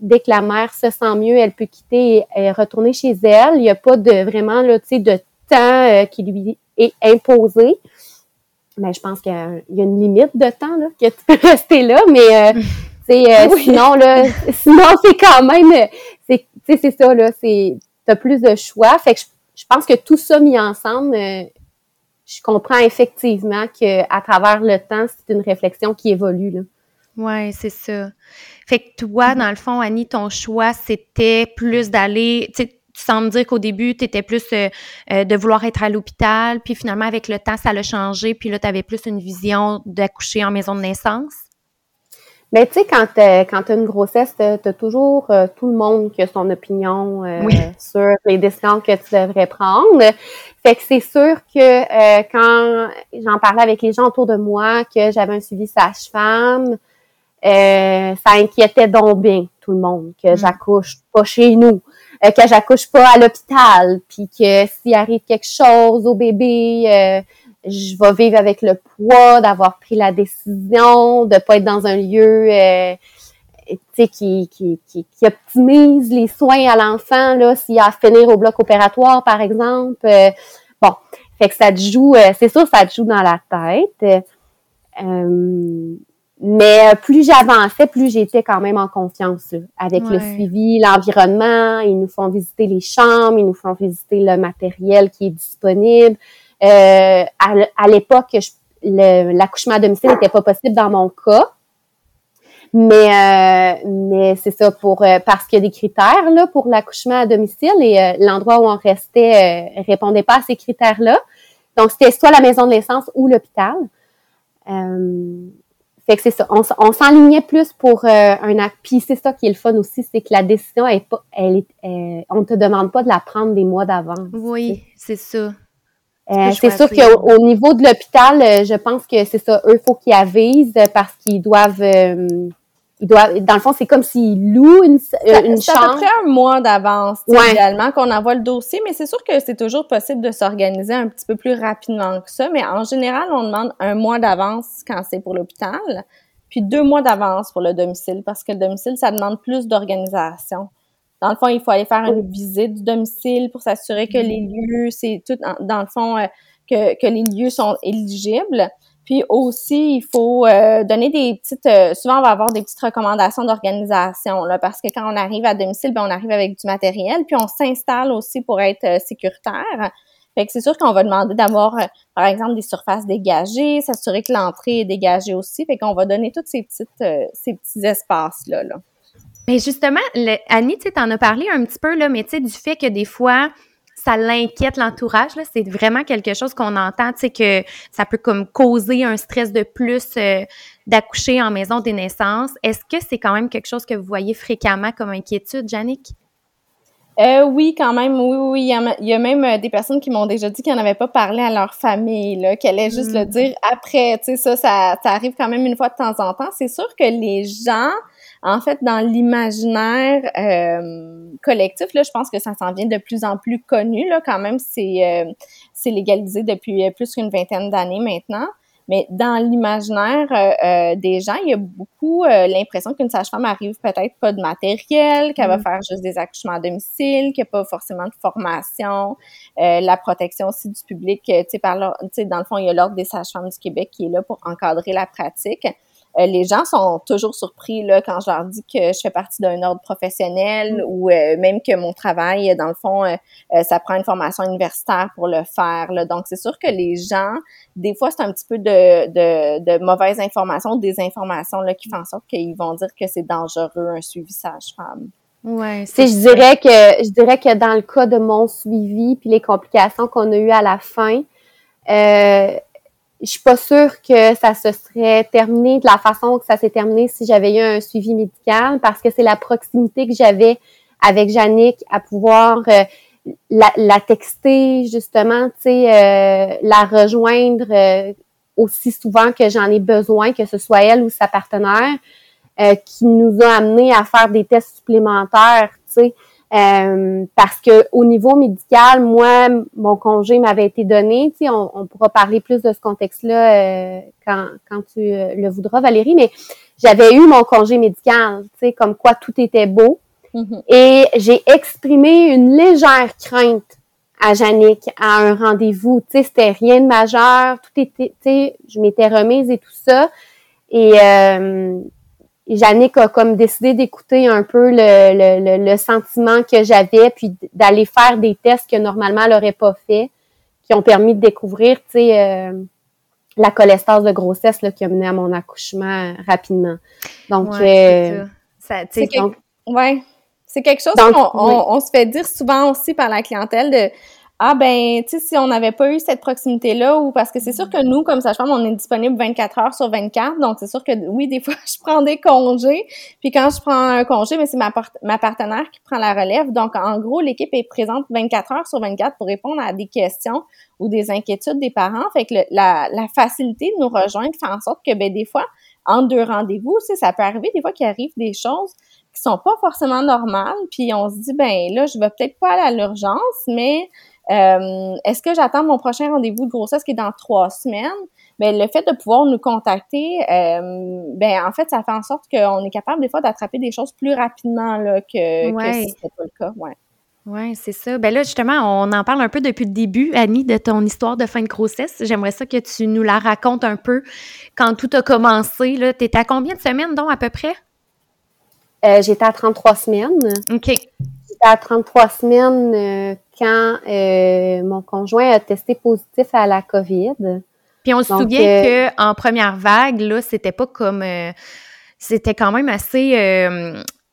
dès que la mère se sent mieux, elle peut quitter et, retourner chez elle. Il n'y a pas de vraiment là, de temps euh, qui lui est imposé. Mais je pense qu'il y a une limite de temps là, que tu peux rester là, mais euh, euh sinon là, sinon c'est quand même, c'est, c'est ça là, c'est t'as plus de choix. Fait que je, pense que tout ça mis ensemble, je comprends effectivement que à travers le temps, c'est une réflexion qui évolue là. Ouais, c'est ça. Fait que toi, mm-hmm. dans le fond, Annie, ton choix, c'était plus d'aller, tu sembles dire qu'au début, tu étais plus euh, euh, de vouloir être à l'hôpital, puis finalement, avec le temps, ça l'a changé, puis là, tu avais plus une vision d'accoucher en maison de naissance? Mais tu sais, quand tu as une grossesse, tu as toujours euh, tout le monde qui a son opinion sur les décisions que tu devrais prendre. Fait que c'est sûr que quand j'en parlais avec les gens autour de moi, que j'avais un suivi sage-femme, euh, ça inquiétait donc bien tout le monde que mm. j'accouche pas chez nous, euh, que j'accouche pas à l'hôpital, puis que s'il arrive quelque chose au bébé, euh, je vais vivre avec le poids d'avoir pris la décision de pas être dans un lieu qui, qui, qui, qui, optimise les soins à l'enfant, là, s'il y a à finir au bloc opératoire, par exemple. bon, fait que ça te joue, c'est sûr, ça te joue dans la tête. Mais plus j'avançais, plus j'étais quand même en confiance avec le suivi, l'environnement. Ils nous font visiter les chambres, ils nous font visiter le matériel qui est disponible. Euh, à, l'époque, l'accouchement à domicile n'était pas possible dans mon cas. Mais euh, mais c'est ça pour euh, parce qu'il y a des critères là pour l'accouchement à domicile et euh, l'endroit où on restait euh, répondait pas à ces critères là. Donc c'était soit la maison de l'essence ou l'hôpital. Fait que c'est ça. On, on s'enlignait plus pour un acte. Puis c'est ça qui est le fun aussi, c'est que la décision est pas, elle est, on te demande pas de la prendre des mois d'avance. Oui, c'est ça. c'est sûr qu'au niveau de l'hôpital, je pense que c'est ça, eux, faut qu'ils avisent parce qu'ils doivent il doit, dans le fond, c'est comme s'il loue une, euh, une chambre. à peu près un mois d'avance, idéalement, qu'on envoie le dossier, mais c'est sûr que c'est toujours possible de s'organiser un petit peu plus rapidement que ça, mais en général, on demande un mois d'avance quand c'est pour l'hôpital, puis deux mois d'avance pour le domicile, parce que le domicile, ça demande plus d'organisation. Dans le fond, il faut aller faire une visite du domicile pour s'assurer que les lieux, c'est tout, dans le fond, euh, que, que les lieux sont éligibles. Puis aussi, il faut euh, donner des petites. Euh, souvent, on va avoir des petites recommandations d'organisation là, parce que quand on arrive à domicile, ben on arrive avec du matériel, puis on s'installe aussi pour être euh, sécuritaire. Fait que c'est sûr qu'on va demander d'avoir, par exemple, des surfaces dégagées, s'assurer que l'entrée est dégagée aussi. Fait qu'on va donner tous ces petites, ces petits espaces là. là. Mais justement, Annie, tu en as parlé un petit peu là, mais tu sais du fait que des fois ça l'inquiète l'entourage. C'est vraiment quelque chose qu'on entend, tu sais, que ça peut comme causer un stress de plus euh, d'accoucher en maison des naissances. Est-ce que c'est quand même quelque chose que vous voyez fréquemment comme inquiétude, Jannick? Euh, oui, quand même, oui, oui. Il y a, même euh, des personnes qui m'ont déjà dit qu'ils n'en avaient pas parlé à leur famille, là, qu'elles allaient juste le mm. dire après. Tu sais, ça, ça, ça arrive quand même une fois de temps en temps. C'est sûr que les gens en fait, dans l'imaginaire euh, collectif, là, je pense que ça s'en vient de plus en plus connu. Là, quand même, c'est euh, c'est légalisé depuis euh, plus qu'une vingtaine d'années maintenant. Mais dans l'imaginaire euh, des gens, il y a beaucoup l'impression qu'une sage-femme arrive peut-être pas de matériel, qu'elle va mm. faire juste des accouchements à domicile, qu'il n'y a pas forcément de formation, la protection aussi du public. Tu sais, par là, tu sais, dans le fond, il y a l'ordre des sages-femmes du Québec qui est là pour encadrer la pratique. Euh, les gens sont toujours surpris là, quand je leur dis que je fais partie d'un ordre professionnel mm. ou euh, même que mon travail, dans le fond, euh, ça prend une formation universitaire pour le faire. Là. Donc, c'est sûr que les gens, des fois, c'est un petit peu de, de, de mauvaises informations, des informations là, qui font en sorte qu'ils vont dire que c'est dangereux un suivi sage-femme. Ouais, je dirais que je dirais que dans le cas de mon suivi puis les complications qu'on a eues à la fin, euh, je suis pas sûre que ça se serait terminé de la façon que ça s'est terminé si j'avais eu un suivi médical parce que c'est la proximité que j'avais avec Jannick à pouvoir euh, la, texter justement, tu sais, euh, la rejoindre euh, aussi souvent que j'en ai besoin, que ce soit elle ou sa partenaire, qui nous a amené à faire des tests supplémentaires, tu sais. Euh, parce que au niveau médical, moi, mon congé m'avait été donné. Tu sais, on, pourra parler plus de ce contexte-là euh, quand, quand tu euh, le voudras, Valérie, mais j'avais eu mon congé médical, tu sais, comme quoi tout était beau. Mm-hmm. Et j'ai exprimé une légère crainte à Jannick à un rendez-vous. Tu sais, c'était rien de majeur, tout était, tu sais, je m'étais remise et tout ça. Et euh, et a comme décidé d'écouter un peu le, le, sentiment que j'avais, puis d'aller faire des tests que normalement elle n'aurait pas fait, qui ont permis de découvrir, tu sais, euh, la cholestase de grossesse là, qui a mené à mon accouchement rapidement. Donc, ouais, euh, c'est ouais. C'est quelque chose qu'on on, se fait dire souvent aussi par la clientèle de ah ben, tu sais, si on n'avait pas eu cette proximité-là, ou parce que c'est sûr que nous, comme sage-femme, on est disponible 24 heures sur 24, donc c'est sûr que oui, des fois, je prends des congés, puis quand je prends un congé, mais c'est ma, partenaire qui prend la relève. Donc, en gros, l'équipe est présente 24 heures sur 24 pour répondre à des questions ou des inquiétudes des parents. Fait que la, la facilité de nous rejoindre fait en sorte que, ben, des fois, en deux rendez-vous, ça peut arriver des fois qu'il arrive des choses qui sont pas forcément normales, puis on se dit, ben là, je vais peut-être pas aller à l'urgence, mais euh, est-ce que j'attends mon prochain rendez-vous de grossesse qui est dans trois semaines? Ben, le fait de pouvoir nous contacter, euh, ben, en fait, ça fait en sorte qu'on est capable des fois d'attraper des choses plus rapidement là, que, que si c'était pas le cas. Ouais. Oui, c'est ça. Ben là, justement, on en parle un peu depuis le début, Annie, de ton histoire de fin de grossesse. J'aimerais ça que tu nous la racontes un peu quand tout a commencé. Tu étais à combien de semaines, donc, à peu près? Euh, j'étais à 33 semaines. OK. À 33 semaines euh, quand euh, mon conjoint a testé positif à la COVID. Puis on se souvient qu'en première vague, là, c'était pas comme... c'était quand même assez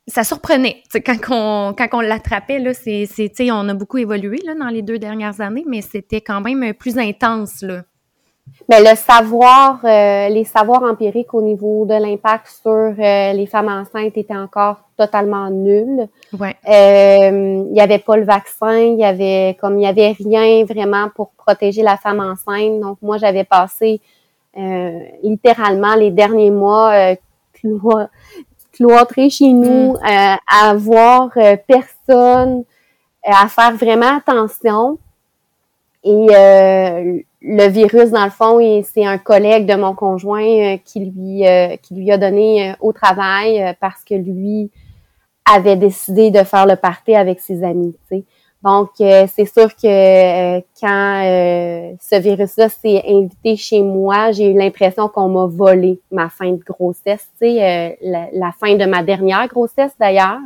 ça surprenait. quand on, quand on l'attrapait, là, c'est, c'est, on a beaucoup évolué là, dans les deux dernières années, mais c'était quand même plus intense. Là. Mais le savoir, euh, les savoirs empiriques au niveau de l'impact sur euh, les femmes enceintes étaient encore totalement nuls. Ouais. Euh, il n'y avait pas le vaccin, il y avait comme il y avait rien vraiment pour protéger la femme enceinte. Donc moi j'avais passé littéralement les derniers mois cloîtré chez nous, mm. à voir personne, à faire vraiment attention. Et le virus, dans le fond, c'est un collègue de mon conjoint qui lui qui lui a donné au travail parce que lui avait décidé de faire le party avec ses amis. Donc, euh, c'est sûr que euh, quand euh, ce virus-là s'est invité chez moi, j'ai eu l'impression qu'on m'a volé ma fin de grossesse, la, fin de ma dernière grossesse d'ailleurs.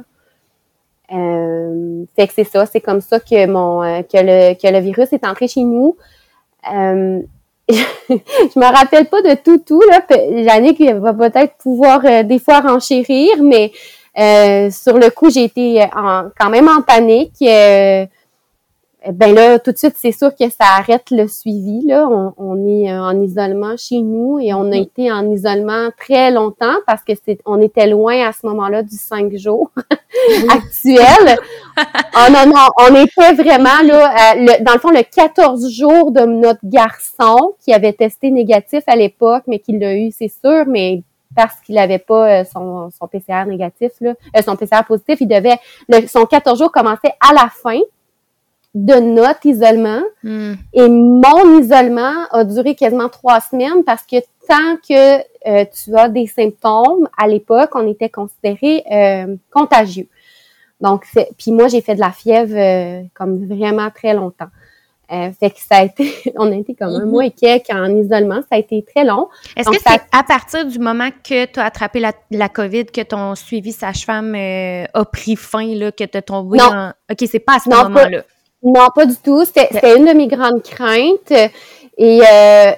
fait que c'est ça, c'est comme ça que mon que le que le virus est entré chez nous. je me rappelle pas de tout tout là. Jannick va peut-être pouvoir des fois renchérir, mais euh, sur le coup, j'ai été en, quand même en panique. Euh, ben là, tout de suite, c'est sûr que ça arrête le suivi. Là, on, est en isolement chez nous et on a mm-hmm. été en isolement très longtemps parce que c'est, on était loin à ce moment-là du 5 jours actuel. oh non, non, on était vraiment là, le, dans le fond, le 14 jours de notre garçon qui avait testé négatif à l'époque, mais qui l'a eu, c'est sûr, mais parce qu'il n'avait pas euh, son, son PCR négatif, là, euh, son PCR positif, il devait, son 14 jours commençait à la fin de notre isolement. Hmm. Et mon isolement a duré quasiment trois semaines parce que tant que euh, tu as des symptômes, à l'époque, on était considéré contagieux. Donc, puis moi, j'ai fait de la fièvre comme vraiment très longtemps. Euh, fait que ça a été, on a été comme un mhm. mois et quelques en isolement. Ça a été très long. Est-ce que c'est à partir du moment que tu as attrapé la, la, COVID que ton suivi sage-femme euh, a pris fin, là, que tu as tombé non. en... OK, c'est pas à ce moment-là. Non, pas du tout. C'était une de mes grandes craintes. Et euh,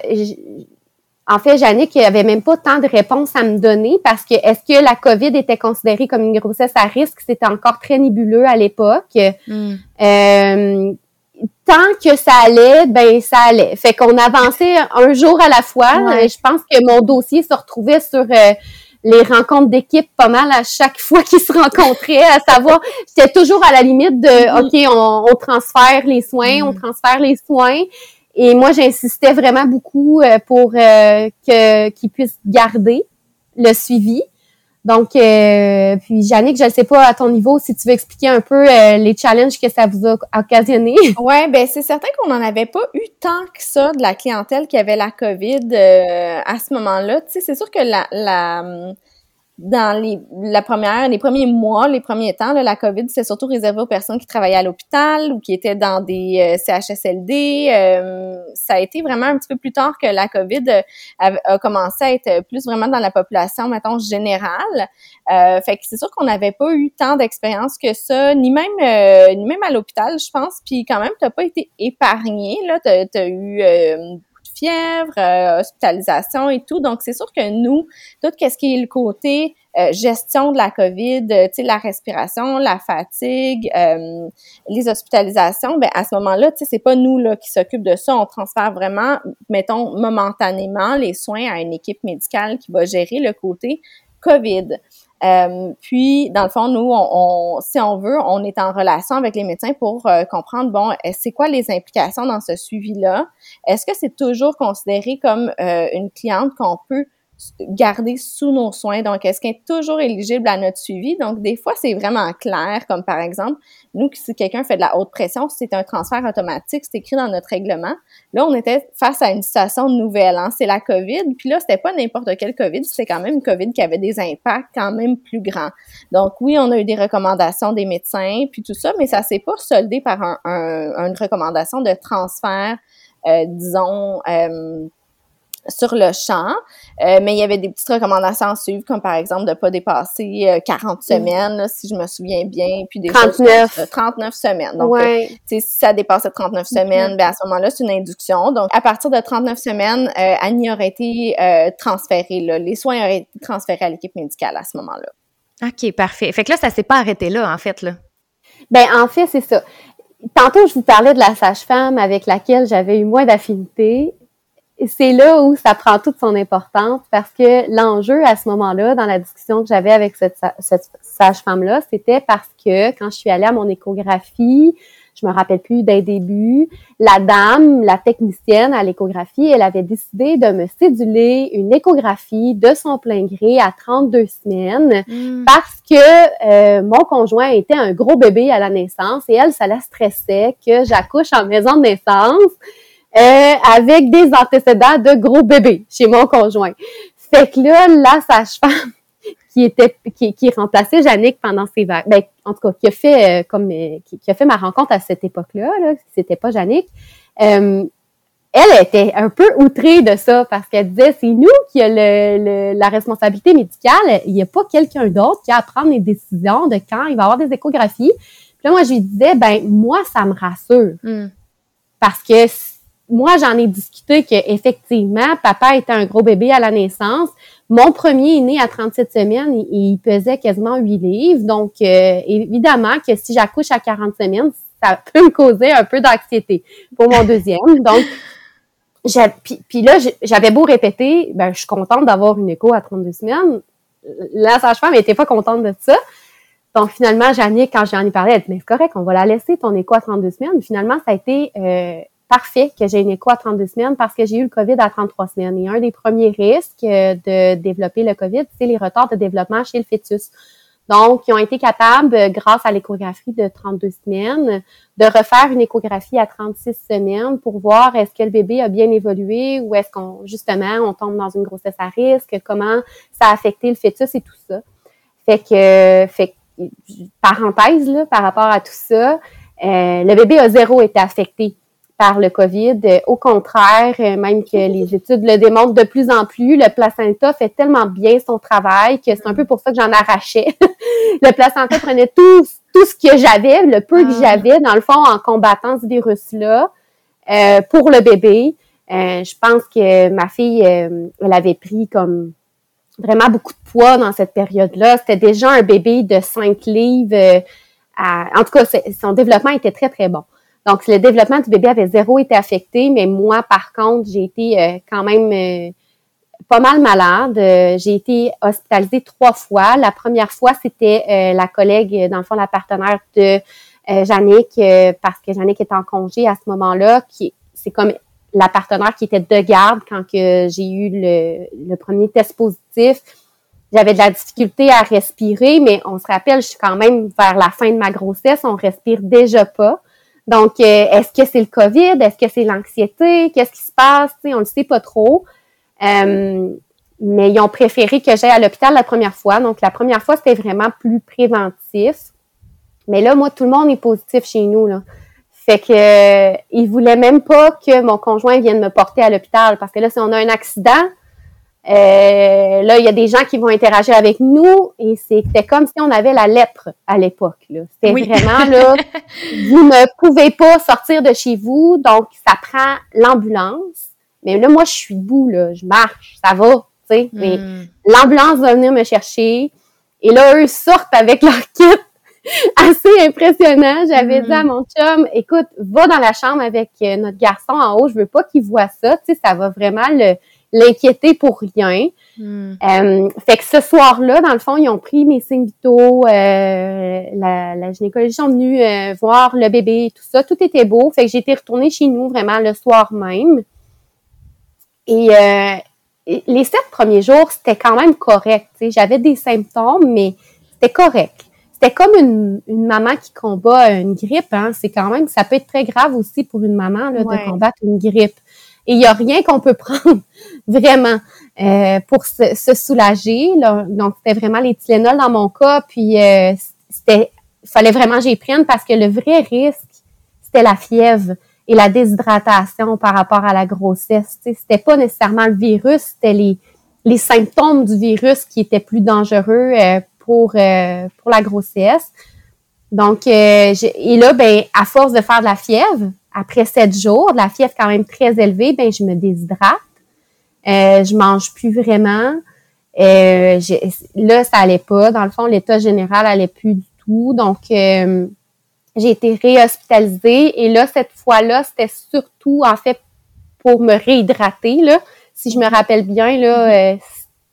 en fait, Jannick avait même pas tant de réponses à me donner parce que est-ce que la COVID était considérée comme une grossesse à risque? C'était encore très nébuleux à l'époque. Hmm. Euh, tant que ça allait, ben ça allait. Fait qu'on avançait un jour à la fois. Je pense que mon dossier se retrouvait sur euh, les rencontres d'équipe pas mal à chaque fois qu'ils se rencontraient, à savoir, c'était toujours à la limite de, mm-hmm. OK, on, transfère les soins, on mm-hmm. transfère les soins. Et moi, j'insistais vraiment beaucoup euh, pour euh, que qu'ils puissent garder le suivi. Donc, euh, puis Jannick, je ne sais pas à ton niveau si tu veux expliquer un peu euh, les challenges que ça vous a occasionné. Ouais, ben c'est certain qu'on n'en avait pas eu tant que ça de la clientèle qui avait la COVID euh, à ce moment-là. Tu sais, c'est sûr que la, la dans les, la première, les premiers mois, les premiers temps, la COVID, c'est surtout réservé aux personnes qui travaillaient à l'hôpital ou qui étaient dans des euh, CHSLD. Euh, ça a été vraiment un petit peu plus tard que la COVID a, commencé à être plus vraiment dans la population, mettons, générale. Euh, fait que c'est sûr qu'on n'avait pas eu tant d'expérience que ça, ni même ni même à l'hôpital, je pense. Puis quand même, t'as pas été épargné. Là, t'as as eu fièvre, euh, hospitalisation et tout. Donc, c'est sûr que nous, tout ce qui est le côté euh, gestion de la COVID, euh, tu la respiration, la fatigue, les hospitalisations, ben à ce moment-là, tu sais, c'est pas nous là qui s'occupe de ça. On transfère vraiment, mettons, momentanément les soins à une équipe médicale qui va gérer le côté COVID. Euh, puis, dans le fond, nous, on, si on veut, on est en relation avec les médecins pour euh, comprendre, bon, c'est quoi les implications dans ce suivi-là? Est-ce que c'est toujours considéré comme euh, une cliente qu'on peut gardée sous nos soins. Donc, est-ce qu'elle est toujours éligible à notre suivi? Donc, des fois, c'est vraiment clair, comme par exemple, nous, si quelqu'un fait de la haute pression, c'est un transfert automatique, c'est écrit dans notre règlement. Là, on était face à une situation nouvelle. Hein? C'est la COVID. Puis là, c'était pas n'importe quel COVID, c'était quand même une COVID qui avait des impacts quand même plus grands. Donc, oui, on a eu des recommandations des médecins, puis tout ça, mais ça s'est pas soldé par un, une recommandation de transfert, euh, disons, euh, sur le champ, euh, mais il y avait des petites recommandations à suivre, comme par exemple de ne pas dépasser 40 euh, mm. semaines, si je me souviens bien, puis des 39. 39 semaines. Donc, euh, si ça dépassait 39 mm-hmm. semaines, ben à ce moment-là, c'est une induction. Donc, à partir de 39 semaines, Annie aurait été transférée, là. les soins auraient été transférés à l'équipe médicale à ce moment-là. OK, parfait. Fait que là, ça s'est pas arrêté là, en fait, là. Ben, en fait, c'est ça. Tantôt, je vous parlais de la sage-femme avec laquelle j'avais eu moins d'affinité c'est là où ça prend toute son importance parce que l'enjeu à ce moment-là, dans la discussion que j'avais avec cette, sage-femme-là, c'était parce que quand je suis allée à mon échographie, je me rappelle plus d'un début, la dame, la technicienne à l'échographie, elle avait décidé de me céduler une échographie de son plein gré à 32 semaines hmm. parce que euh, mon conjoint était un gros bébé à la naissance et elle, ça la stressait que j'accouche en maison de naissance euh, avec des antécédents de gros bébés chez mon conjoint. Fait que là, la sage-femme qui était qui, qui remplaçait Jannick pendant ses vagues, ben, en tout cas, qui a fait euh, comme euh, qui, a fait ma rencontre à cette époque-là, là, c'était pas Jannick, elle était un peu outrée de ça parce qu'elle disait c'est nous qui a le, la responsabilité médicale, il n'y a pas quelqu'un d'autre qui a à prendre les décisions de quand il va avoir des échographies. Puis là, moi, je lui disais, ben moi, ça me rassure. Hmm. Parce que moi, j'en ai discuté qu'effectivement, papa était un gros bébé à la naissance. Mon premier est né à 37 semaines et, il pesait quasiment 8 livres. Donc, euh, évidemment que si j'accouche à 40 semaines, ça peut me causer un peu d'anxiété pour mon deuxième. Donc, puis, puis là, j'avais beau répéter, ben, je suis contente d'avoir une écho à 32 semaines. La sage-femme n'était pas contente de ça. Donc, finalement, Jannick, quand j'en ai parlé, elle dit, mais c'est correct, on va la laisser, ton écho à 32 semaines. Finalement, ça a été euh, parfait que j'ai une écho à 32 semaines parce que j'ai eu le COVID à 33 semaines. Et un des premiers risques euh, de développer le COVID, c'est les retards de développement chez le fœtus. Donc, ils ont été capables, euh, grâce à l'échographie de 32 semaines, de refaire une échographie à 36 semaines pour voir est-ce que le bébé a bien évolué ou est-ce qu'on, justement, on tombe dans une grossesse à risque, comment ça a affecté le fœtus et tout ça. Fait que, fait parenthèse, là, par rapport à tout ça, euh, le bébé a zéro été affecté par le COVID. Euh, au contraire, euh, même que les études le démontrent de plus en plus, le placenta fait tellement bien son travail que c'est un peu pour ça que j'en arrachais. le placenta prenait tout, tout ce que j'avais, le peu que ah. j'avais, dans le fond, en combattant ce virus-là euh, pour le bébé. je pense que ma fille, elle avait pris comme vraiment beaucoup de poids dans cette période-là. C'était déjà un bébé de 5 livres. en tout cas, son développement était très, très bon. Donc, le développement du bébé avait zéro été affecté, mais moi, par contre, j'ai été euh, quand même euh, pas mal malade. Euh, j'ai été hospitalisée trois fois. La première fois, c'était la collègue, dans le fond, la partenaire de Jannick, parce que Jannick était en congé à ce moment-là, qui c'est comme la partenaire qui était de garde quand que j'ai eu le, le premier test positif j'avais de la difficulté à respirer, mais on se rappelle, je suis quand même vers la fin de ma grossesse, on respire déjà pas. Donc, euh, est-ce que c'est le COVID? Est-ce que c'est l'anxiété? Qu'est-ce qui se passe? on ne le sait pas trop. Euh, mais ils ont préféré que j'aille à l'hôpital la première fois. Donc, la première fois, c'était vraiment plus préventif. Mais là, moi, tout le monde est positif chez nous. Là. Fait que euh, ils voulaient même pas que mon conjoint vienne me porter à l'hôpital. Parce que là, si on a un accident, euh, là, il y a des gens qui vont interagir avec nous et c'était comme si on avait la lèpre à l'époque. C'était vraiment là, vous ne pouvez pas sortir de chez vous, donc ça prend l'ambulance. Mais là, moi, je suis debout, là, je marche, ça va, tu sais. Mais hmm. l'ambulance va venir me chercher. Et là, eux sortent avec leur kit assez impressionnant. J'avais dit à hmm. mon chum, écoute, va dans la chambre avec euh, notre garçon en haut, je veux pas qu'il voit ça, tu sais, ça va vraiment le l'inquiéter pour rien. Hmm. Euh, fait que ce soir-là, dans le fond, ils ont pris mes signes vitaux, euh, la, la gynécologie sont venus euh, voir le bébé, tout ça. Tout était beau. Fait que j'ai été retournée chez nous vraiment le soir même. Et les sept premiers jours, c'était quand même correct. J'avais des symptômes, mais c'était correct. C'était comme une, une, maman qui combat une grippe. Hein. C'est quand même, ça peut être très grave aussi pour une maman là, de combattre une grippe. Et il n'y a rien qu'on peut prendre vraiment euh, pour se, se soulager. Là. Donc, c'était vraiment les Tylenol dans mon cas. Puis, euh, c'était, fallait vraiment que j'y prenne parce que le vrai risque, c'était la fièvre et la déshydratation par rapport à la grossesse. C'était pas nécessairement le virus, c'était les, les symptômes du virus qui étaient plus dangereux euh, pour, euh, pour la grossesse. Donc, euh, et là, ben, à force de faire de la fièvre, après sept jours, de la fièvre quand même très élevée, ben, je me déshydrate. Euh, je mange plus vraiment. Euh, là, ça allait pas. Dans le fond, l'état général allait plus du tout. Donc, euh, j'ai été réhospitalisée. Et là, cette fois-là, c'était surtout, en fait, pour me réhydrater. Là. Si je me rappelle bien, là, euh,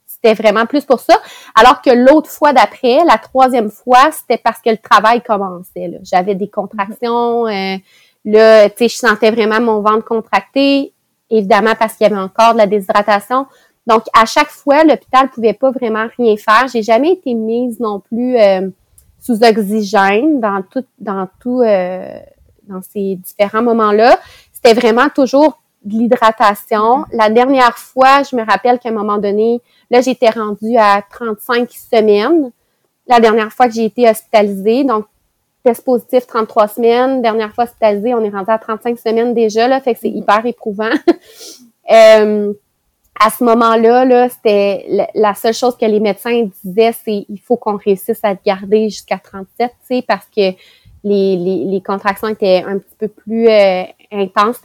c'était vraiment plus pour ça. Alors que l'autre fois d'après, la troisième fois, c'était parce que le travail commençait. J'avais des contractions. Euh, là, tu sais, je sentais vraiment mon ventre contracté. Évidemment, parce qu'il y avait encore de la déshydratation. Donc, à chaque fois, l'hôpital pouvait pas vraiment rien faire. J'ai jamais été mise non plus euh, sous oxygène dans tout, dans tout, euh, dans ces différents moments-là. C'était vraiment toujours de l'hydratation. La dernière fois, je me rappelle qu'à un moment donné, là, j'étais rendue à 35 semaines. La dernière fois que j'ai été hospitalisée, donc test positif 33 semaines. Dernière fois hospitalisée, on est rendu à 35 semaines déjà, là, fait que c'est hyper éprouvant. euh, à ce moment-là, -là, c'était la seule chose que les médecins disaient, c'est il faut qu'on réussisse à te garder jusqu'à 37, tu sais, parce que les, les, les, contractions étaient un petit peu plus euh, intenses.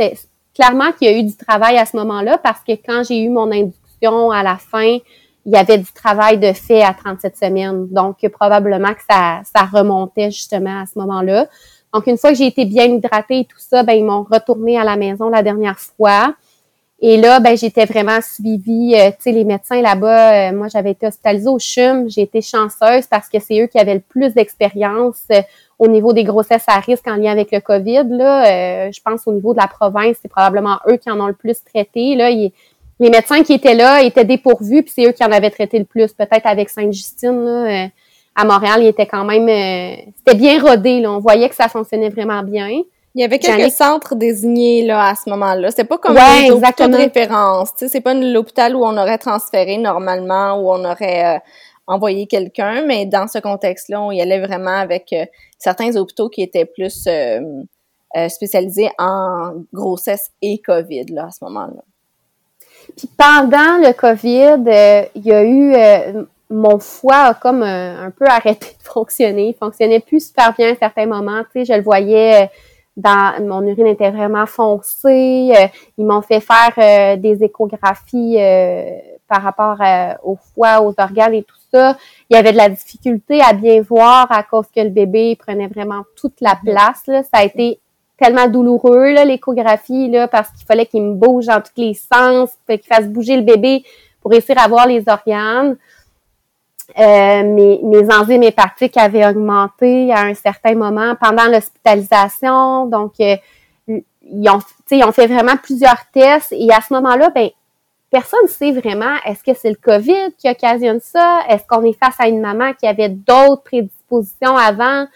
Clairement qu'il y a eu du travail à ce moment-là, parce que quand j'ai eu mon induction à la fin, il y avait du travail de fait à 37 semaines. Donc, probablement que ça, ça remontait justement à ce moment-là. Donc, une fois que j'ai été bien hydratée et tout ça, ben ils m'ont retourné à la maison la dernière fois. Et là, ben j'étais vraiment suivie. Euh, tu sais, les médecins là-bas, euh, moi, j'avais été hospitalisée au CHUM. J'ai été chanceuse parce que c'est eux qui avaient le plus d'expérience euh, au niveau des grossesses à risque en lien avec le COVID. Là, je pense au niveau de la province, c'est probablement eux qui en ont le plus traité. Là, les médecins qui étaient là étaient dépourvus, puis c'est eux qui en avaient traité le plus. Peut-être avec Sainte-Justine, là, à Montréal, ils étaient quand même... C'était bien rodé. Là. On voyait que ça fonctionnait vraiment bien. Il y avait quelques centres désignés là à ce moment-là. C'est pas comme un hôpital de référence. C'est pas l'hôpital où on aurait transféré normalement, où on aurait euh, envoyé quelqu'un, mais dans ce contexte-là, on y allait vraiment avec euh, certains hôpitaux qui étaient plus euh, spécialisés en grossesse et COVID là, à ce moment-là. Puis pendant le COVID, il y a eu mon foie a comme un, peu arrêté de fonctionner. Il fonctionnait plus super bien à certains moments. Tu sais, je le voyais dans mon urine était vraiment foncée. Euh, ils m'ont fait faire euh, des échographies euh, par rapport au foie, aux organes et tout ça. Il y avait de la difficulté à bien voir à cause que le bébé prenait vraiment toute la mhm. place. Là. Ça a été tellement douloureux, l'échographie, parce qu'il fallait qu'il me bouge dans tous les sens, qu'il fasse bouger le bébé pour réussir à voir les organes. Euh, mes, mes enzymes hépatiques avaient augmenté à un certain moment pendant l'hospitalisation. Donc, euh, ils, ont, ils ont fait vraiment plusieurs tests. Et à ce moment-là, ben, personne ne sait vraiment est-ce que c'est le COVID qui occasionne ça? Est-ce qu'on est face à une maman qui avait d'autres prédispositions avant?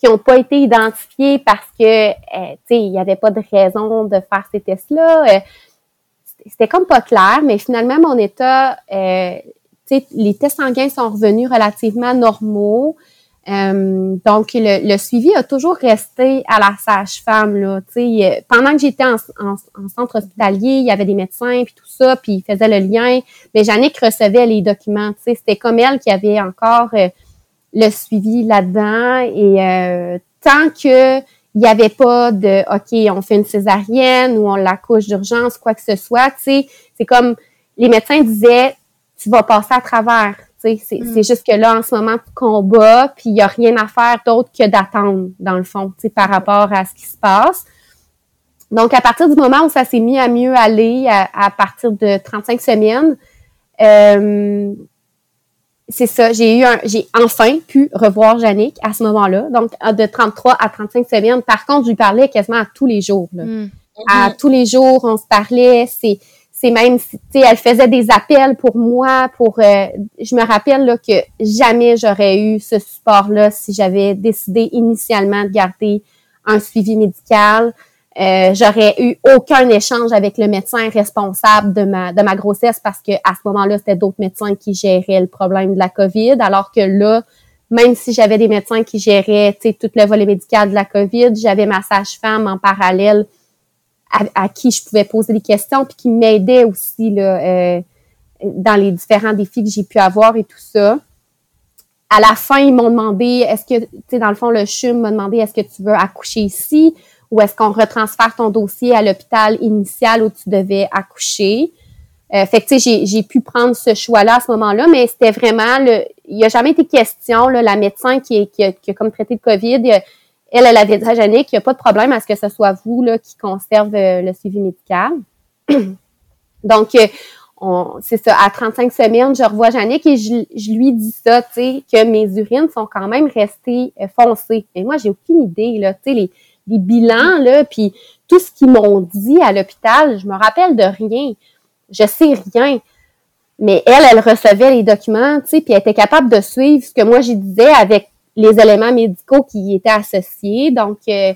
Qui n'ont pas été identifiées parce que, euh, il n'y avait pas de raison de faire ces tests-là? C'était comme pas clair, mais finalement, mon état les tests sanguins sont revenus relativement normaux. Euh, donc, le, suivi a toujours resté à la sage-femme. Là, pendant que j'étais en, centre hospitalier, il y avait des médecins puis tout ça, puis ils faisaient le lien. Mais Jannick recevait les documents. C'était comme elle qui avait encore euh, le suivi là-dedans. Et euh, tant que il n'y avait pas de OK, on fait une césarienne ou on l'accouche d'urgence, quoi que ce soit, c'est comme les médecins disaient tu vas passer à travers. C'est, mm. c'est juste que là, en ce moment, tu combats, puis il n'y a rien à faire d'autre que d'attendre, dans le fond, par rapport à ce qui se passe. Donc, à partir du moment où ça s'est mis à mieux aller, à, partir de 35 semaines, euh, c'est ça, j'ai eu un, j'ai enfin pu revoir Yannick à ce moment-là. Donc, de 33 à 35 semaines. Par contre, je lui parlais quasiment à tous les jours. Là. Mm. À tous les jours, on se parlait. C'est, c'est même, tu sais, elle faisait des appels pour moi, pour, euh, je me rappelle là, que jamais j'aurais eu ce support-là si j'avais décidé initialement de garder un suivi médical. Euh, j'aurais eu aucun échange avec le médecin responsable de ma de ma grossesse parce que à ce moment-là, c'était d'autres médecins qui géraient le problème de la COVID, alors que là, même si j'avais des médecins qui géraient tout le volet médical de la COVID, j'avais ma sage-femme en parallèle à, qui je pouvais poser des questions, puis qui m'aidait aussi là, euh, dans les différents défis que j'ai pu avoir et tout ça. À la fin, ils m'ont demandé, est-ce que, tu sais, dans le fond, le CHUM m'a demandé, est-ce que tu veux accoucher ici? Ou est-ce qu'on retransfère ton dossier à l'hôpital initial où tu devais accoucher? Euh, fait que, tu sais, j'ai pu prendre ce choix-là à ce moment-là, mais c'était vraiment, le, il n'y a jamais été question, là, la médecin qui, a, comme traité de COVID, elle, elle avait dit à Jannick qu'il n'y a pas de problème à ce que ce soit vous là, qui conserve euh, le suivi médical. Donc, euh, c'est ça, à 35 semaines, je revois Jannick et je, lui dis ça, tu sais, que mes urines sont quand même restées euh, foncées. Et moi, j'ai aucune idée, là, tu sais, les, les bilans, là, puis tout ce qu'ils m'ont dit à l'hôpital, je me rappelle de rien. Je sais rien. Mais elle, elle recevait les documents, tu sais, puis elle était capable de suivre ce que moi, je disais avec les éléments médicaux qui y étaient associés. Donc, euh,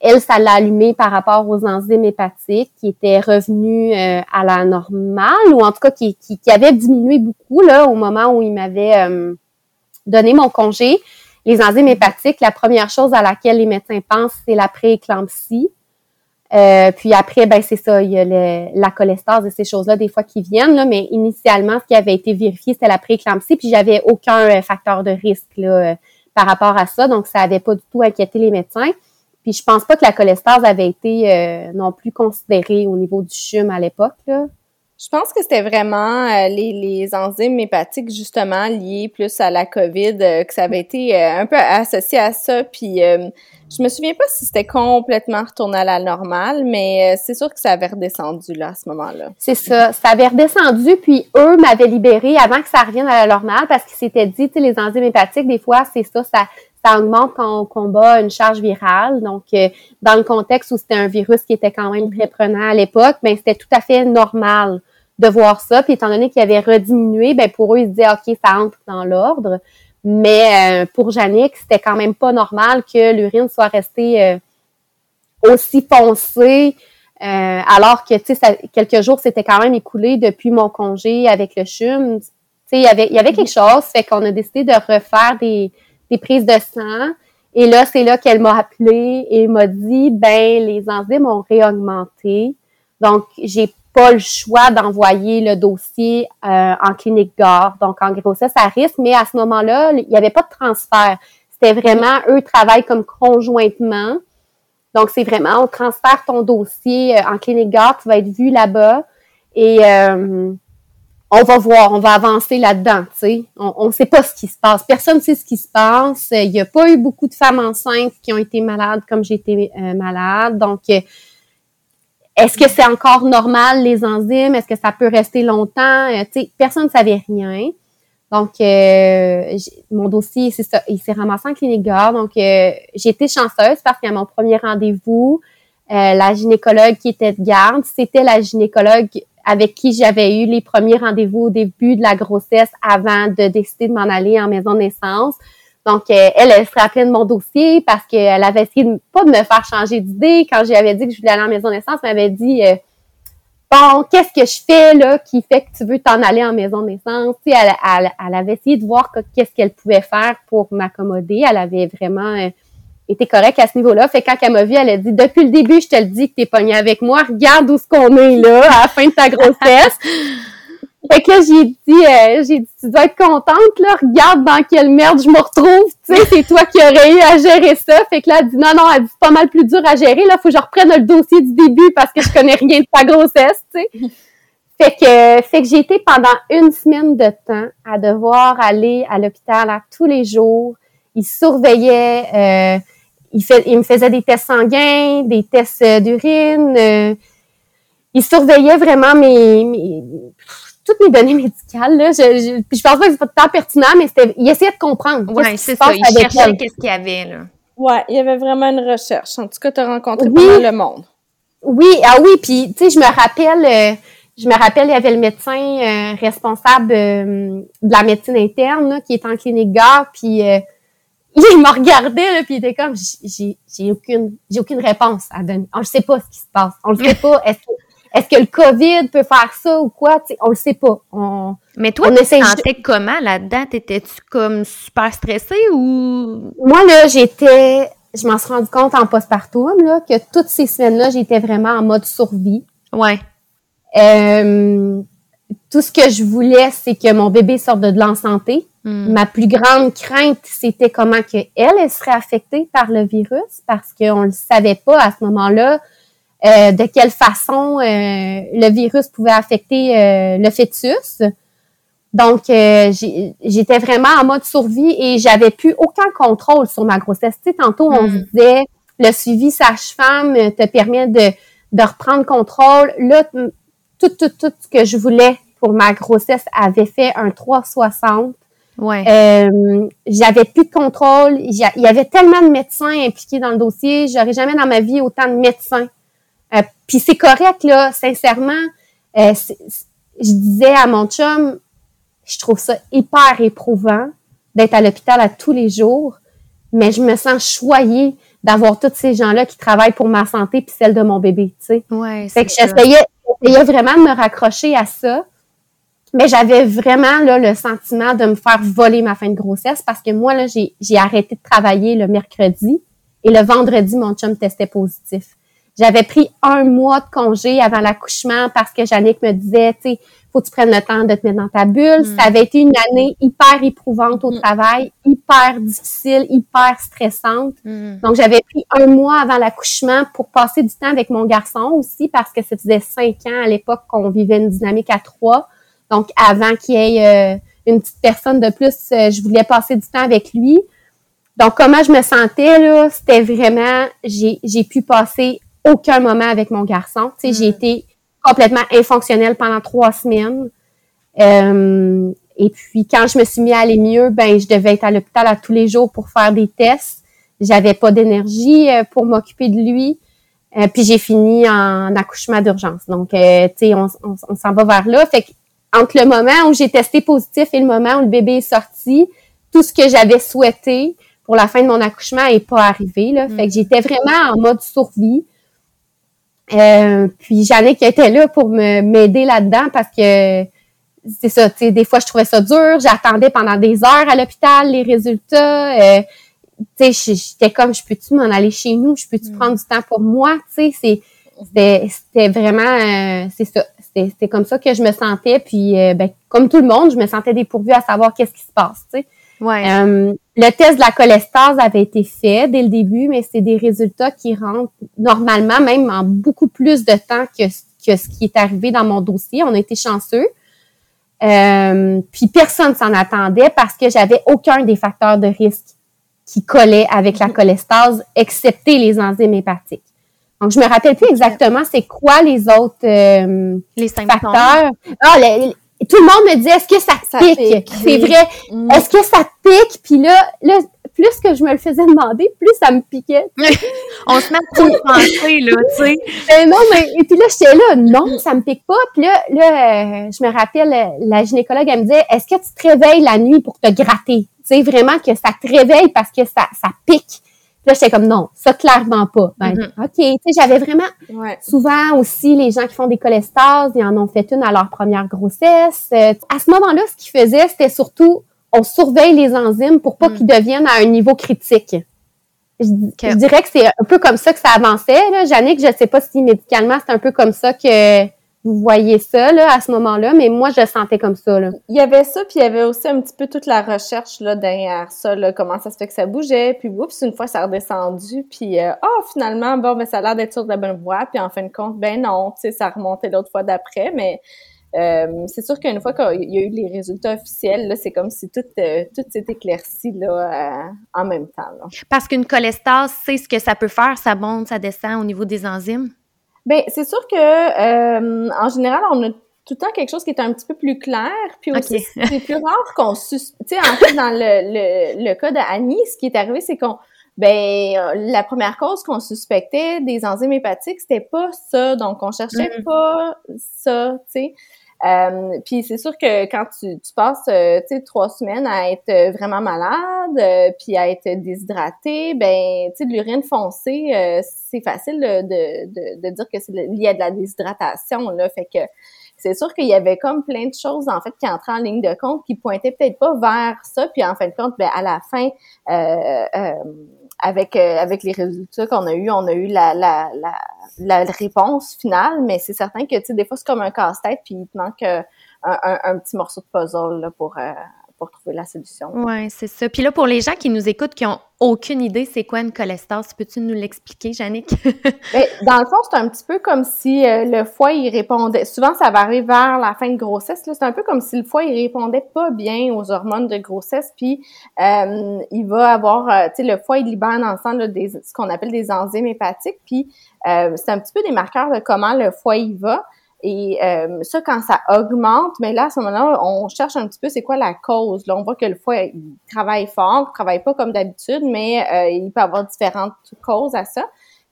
elle, ça l'a allumé par rapport aux enzymes hépatiques qui étaient revenus euh, à la normale ou en tout cas qui, qui, qui, avaient diminué beaucoup là au moment où il m'avait euh, donné mon congé. Les enzymes hépatiques, la première chose à laquelle les médecins pensent, c'est la prééclampsie. Euh, puis après, ben c'est ça, il y a la cholestase et ces choses-là des fois qui viennent, là, mais initialement, ce qui avait été vérifié, c'était la prééclampsie, puis j'avais aucun facteur de risque là, par rapport à ça. Donc, ça n'avait pas du tout inquiété les médecins. Puis, je pense pas que la cholestase avait été euh, non plus considérée au niveau du CHUM à l'époque. Je pense que c'était vraiment euh, les, les, enzymes hépatiques justement liées plus à la COVID, euh, que ça avait été un peu associé à ça. Puis je me souviens pas si c'était complètement retourné à la normale, mais c'est sûr que ça avait redescendu là à ce moment-là. C'est ça, ça avait redescendu, puis eux m'avaient libéré avant que ça revienne à la normale parce qu'ils s'étaient dit, tu sais, les enzymes hépatiques, des fois, c'est ça, ça ça augmente quand on combat une charge virale. Donc, euh, dans le contexte où c'était un virus qui était quand même très prenant à l'époque, ben c'était tout à fait normal de voir ça. Puis étant donné qu'il avait rediminué, ben pour eux, ils se disaient OK, ça entre dans l'ordre. Mais euh, pour Jannick, c'était quand même pas normal que l'urine soit restée euh, aussi foncée. alors que, quelques jours s'étaient quand même écoulés depuis mon congé avec le CHUM. Il y avait, quelque chose, fait qu'on a décidé de refaire des, des prises de sang. Et là, c'est là qu'elle m'a appelé et m'a dit, ben, les enzymes ont réaugmenté. Donc, j'ai pas le choix d'envoyer le dossier euh, en clinique gare. Donc, en grossesse à risque, mais à ce moment-là, il n'y avait pas de transfert. C'était vraiment, eux travaillent comme conjointement. Donc, c'est vraiment, on transfère ton dossier euh, en clinique gare, tu vas être vu là-bas. Et euh, on va voir, on va avancer là-dedans, tu sais. On ne sait pas ce qui se passe. Personne ne sait ce qui se passe. Il n'y a pas eu beaucoup de femmes enceintes qui ont été malades comme j'ai été euh, malade. Donc, est-ce que c'est encore normal, les enzymes? Est-ce que ça peut rester longtemps? Euh, personne ne savait rien. Donc, mon dossier, c'est ça, il s'est ramassé en clinique gare. Donc, j'ai été chanceuse parce qu'à mon premier rendez-vous, la gynécologue qui était de garde, c'était la gynécologue avec qui j'avais eu les premiers rendez-vous au début de la grossesse avant de décider de m'en aller en maison de naissance. Donc, euh, elle, elle se rappelait de mon dossier parce qu'elle avait essayé de, pas de me faire changer d'idée. Quand j'avais dit que je voulais aller en maison de naissance, elle m'avait dit euh, Bon, qu'est-ce que je fais là qui fait que tu veux t'en aller en maison de naissance? Elle, avait essayé de voir qu'est-ce qu'elle pouvait faire pour m'accommoder. Elle avait vraiment euh, était correct à ce niveau-là. Fait quand elle m'a vu, elle a dit depuis le début, je te le dis que t'es pogné avec moi. Regarde où ce qu'on est là à la fin de ta grossesse. Fait que là, j'ai dit, euh, j'ai dit, tu dois être contente là. Regarde dans quelle merde je me retrouve. Tu sais, c'est toi qui aurais eu à gérer ça. Fait que là, elle dit non, non, elle dit c'est pas mal plus dur à gérer. Là, faut que je reprenne le dossier du début parce que je connais rien de ta grossesse. Tu sais. Fait que, fait que j'ai été pendant une semaine de temps à devoir aller à l'hôpital tous les jours. Ils surveillaient. Euh, il, fait, me faisait des tests sanguins, des tests euh, d'urine. Euh, il surveillait vraiment mes, toutes mes données médicales. Là. Je, je, je pense pas que c'est pas tant pertinent, mais c'était, il essayait de comprendre. Oui, c'est ça. Il cherchait qu'est-ce qu'il y avait. Là. Ouais, il y avait vraiment une recherche. En tout cas, tu as rencontré oui. le monde. Oui, ah oui, puis tu sais, je me rappelle, euh, je me rappelle, il y avait le médecin euh, responsable euh, de la médecine interne qui est en clinique gare, puis euh, il me regardait, là, puis il était comme, j'ai, j'ai aucune, j'ai aucune réponse à donner. On ne sait pas ce qui se passe. On ne sait pas. Est-ce que, est-ce que le COVID peut faire ça ou quoi? T'sais, on le sait pas. On, Mais toi, tu te sentais comment là-dedans? T'étais-tu comme super stressée ou? Moi, là, j'étais, je m'en suis rendu compte en postpartum, là, que toutes ces semaines-là, j'étais vraiment en mode survie. Ouais. Euh, tout ce que je voulais, c'est que mon bébé sorte de l'en santé. Hmm. Ma plus grande crainte, c'était comment que elle, elle serait affectée par le virus parce qu'on ne savait pas à ce moment-là euh, de quelle façon euh, le virus pouvait affecter euh, le fœtus. Donc, j'étais vraiment en mode survie et j'avais plus aucun contrôle sur ma grossesse. Tu sais, tantôt, on hmm. disait, le suivi sage-femme te permet de, de reprendre contrôle. Là, tout, tout, tout ce que je voulais pour ma grossesse avait fait un 360. Ouais. Euh, j'avais plus de contrôle. Il y avait tellement de médecins impliqués dans le dossier. J'aurais jamais dans ma vie autant de médecins. Euh, Puis c'est correct, là, sincèrement. Euh, je disais à mon chum, je trouve ça hyper éprouvant d'être à l'hôpital à tous les jours, mais je me sens choyée d'avoir tous ces gens-là qui travaillent pour ma santé puis celle de mon bébé, tu sais. Ouais, fait que j'essayais, j'essayais vraiment de me raccrocher à ça. Mais j'avais vraiment là, le sentiment de me faire voler ma fin de grossesse parce que moi, là, j'ai, j'ai arrêté de travailler le mercredi et le vendredi, mon chum testait positif. J'avais pris un mois de congé avant l'accouchement parce que Jannick me disait, tu sais, faut que tu prennes le temps de te mettre dans ta bulle. Mm. Ça avait été une année hyper éprouvante au mm. travail, hyper difficile, hyper stressante. Mm. Donc, j'avais pris un mois avant l'accouchement pour passer du temps avec mon garçon aussi parce que ça faisait cinq ans à l'époque qu'on vivait une dynamique à trois. Donc, avant qu'il y ait euh, une petite personne de plus, euh, je voulais passer du temps avec lui. Donc, comment je me sentais, là, c'était vraiment, j'ai, j'ai pu passer aucun moment avec mon garçon. Tu sais, j'ai mm. été complètement infonctionnelle pendant trois semaines. Euh, et puis, quand je me suis mis à aller mieux, ben, je devais être à l'hôpital à tous les jours pour faire des tests. J'avais pas d'énergie pour m'occuper de lui. puis j'ai fini en accouchement d'urgence. Donc, tu sais, on, on, on s'en va vers là. Fait que entre le moment où j'ai testé positif et le moment où le bébé est sorti, tout ce que j'avais souhaité pour la fin de mon accouchement n'est pas arrivé. Là. Fait que j'étais vraiment en mode survie. Euh, puis qui était là pour me m'aider là-dedans parce que c'est ça, tu sais, des fois je trouvais ça dur, j'attendais pendant des heures à l'hôpital les résultats. Euh, tu sais, j'étais comme, je peux-tu m'en aller chez nous, je peux-tu mm. prendre du temps pour moi, tu sais, c'était vraiment, euh, c'est ça, c'était comme ça que je me sentais. Puis, euh, ben, comme tout le monde, je me sentais dépourvue à savoir qu'est-ce qui se passe. Tu sais. Ouais. Euh, le test de la cholestase avait été fait dès le début, mais c'est des résultats qui rentrent normalement, même en beaucoup plus de temps que, que ce qui est arrivé dans mon dossier. On a été chanceux. Euh, puis personne s'en attendait parce que j'avais aucun des facteurs de risque qui collait avec la cholestase, excepté les enzymes hépatiques. Donc, je me rappelle plus exactement c'est quoi les autres euh, les facteurs. Ah, tout le monde me dit est-ce que ça, pique? C'est vrai. Mm. Est-ce que ça pique? Puis là, là, plus que je me le faisais demander, plus ça me piquait. On se met à trop penser, là, tu sais. Ben non, mais et puis là, j'étais là, non, ça me pique pas. Puis là, là euh, je me rappelle, la gynécologue, elle me disait, est-ce que tu te réveilles la nuit pour te gratter? Tu sais, vraiment que ça te réveille parce que ça, ça pique là, j'étais comme non, ça clairement pas. Ben, mm-hmm. OK, tu sais, j'avais vraiment souvent aussi les gens qui font des cholestases, ils en ont fait une à leur première grossesse. Euh, à ce moment-là, ce qu'ils faisaient, c'était surtout on surveille les enzymes pour pas mm. qu'ils deviennent à un niveau critique. Je, dirais que c'est un peu comme ça que ça avançait. Là. Jannick, je sais pas si médicalement c'est un peu comme ça que vous voyez ça là, à ce moment-là, mais moi, je sentais comme ça. Là. Il y avait ça, puis il y avait aussi un petit peu toute la recherche là, derrière ça, là, comment ça se fait que ça bougeait, puis oups, une fois ça a redescendu, puis euh, oh, finalement, bon, ben, ça a l'air d'être sur la bonne voie, puis en fin de compte, ben non, tu sais, ça remontait l'autre fois d'après, mais euh, c'est sûr qu'une fois qu'il y a eu les résultats officiels, là, c'est comme si tout, euh, tout s'est éclairci là, euh, en même temps. Là. Parce qu'une cholestase, c'est ce que ça peut faire, ça monte, ça descend au niveau des enzymes? Ben, c'est sûr que euh, en général, on a tout le temps quelque chose qui est un petit peu plus clair, puis aussi c'est plus rare qu'on sus... tu sais en fait dans le, le, le cas de Annie, ce qui est arrivé c'est qu'on ben la première cause qu'on suspectait des enzymes hépatiques, c'était pas ça. Donc, on cherchait mm. pas ça, tu sais. Euh, puis c'est sûr que quand tu, tu passes, euh, tu sais, trois semaines à être vraiment malade, euh, puis à être déshydraté, ben, tu sais, de l'urine foncée, euh, c'est facile de, de, de, dire que c'est lié à de la déshydratation, là. Fait que c'est sûr qu'il y avait comme plein de choses, en fait, qui entraient en ligne de compte, qui pointaient peut-être pas vers ça. Puis en fin de compte, ben, à la fin, avec avec les résultats qu'on a eu, on a eu la, la, la la réponse finale, mais c'est certain que, tu sais, des fois, c'est comme un casse-tête, puis il te manque euh, un, petit morceau de puzzle là, pour, euh, pour trouver la solution. Oui, c'est ça. Puis là, pour les gens qui nous écoutent, qui ont aucune idée c'est quoi une cholestase, peux-tu nous l'expliquer, Jannick? Ben, dans le fond, c'est un petit peu comme si euh, le foie, il répondait. Souvent, ça va arriver vers la fin de grossesse. C'est un peu comme si le foie, il répondait pas bien aux hormones de grossesse. Puis, euh, il va avoir, euh, tu sais, le foie, il libère dans le sang des, ce qu'on appelle des enzymes hépatiques. Puis, c'est un petit peu des marqueurs de comment le foie, il va. Et euh, ça, quand ça augmente, mais là, à ce moment-là, on cherche un petit peu c'est quoi la cause. Là, on voit que le foie il travaille fort, il travaille pas comme d'habitude, mais euh, il peut avoir différentes causes à ça.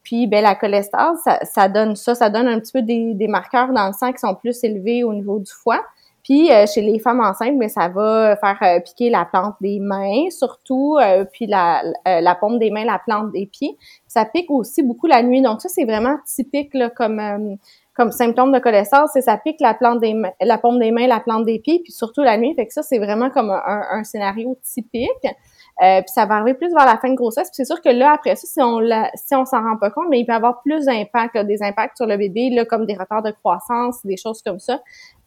Puis, ben, la cholestase, ça, ça, donne ça, ça donne un petit peu des, des, marqueurs dans le sang qui sont plus élevés au niveau du foie. Puis, euh, chez les femmes enceintes, mais ben, ça va faire piquer la plante des mains, surtout, puis la, la paume des mains, la plante des pieds. Ça pique aussi beaucoup la nuit. Donc, ça, c'est vraiment typique là, comme comme symptôme de cholestase, c'est ça pique la plante des la paume des mains, la plante des pieds, puis surtout la nuit. Fait que ça, c'est vraiment comme un, scénario typique. Euh, puis ça va arriver plus vers la fin de grossesse. Puis c'est sûr que là, après ça, si on la, si on s'en rend pas compte, mais il peut y avoir plus d'impact, des impacts sur le bébé, là, comme des retards de croissance, des choses comme ça.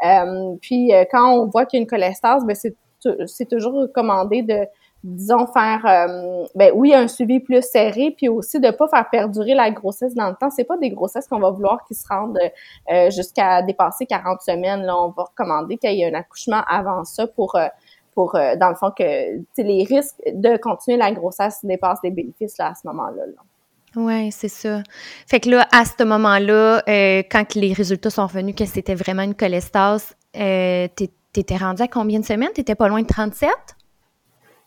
Euh, puis euh, quand on voit qu'il y a une cholestase, ben c'est c'est toujours recommandé de disons, faire, euh, ben oui, un suivi plus serré, puis aussi de pas faire perdurer la grossesse dans le temps. C'est pas des grossesses qu'on va vouloir qui se rendent euh, jusqu'à dépasser 40 semaines. Là, on va recommander qu'il y ait un accouchement avant ça pour, euh, pour dans le fond, que les risques de continuer la grossesse dépassent les bénéfices là, à ce moment-là. Là. Oui, c'est ça. Fait que là, à ce moment-là, quand les résultats sont revenus que c'était vraiment une cholestase, t'étais rendu à combien de semaines? T'étais pas loin de 37?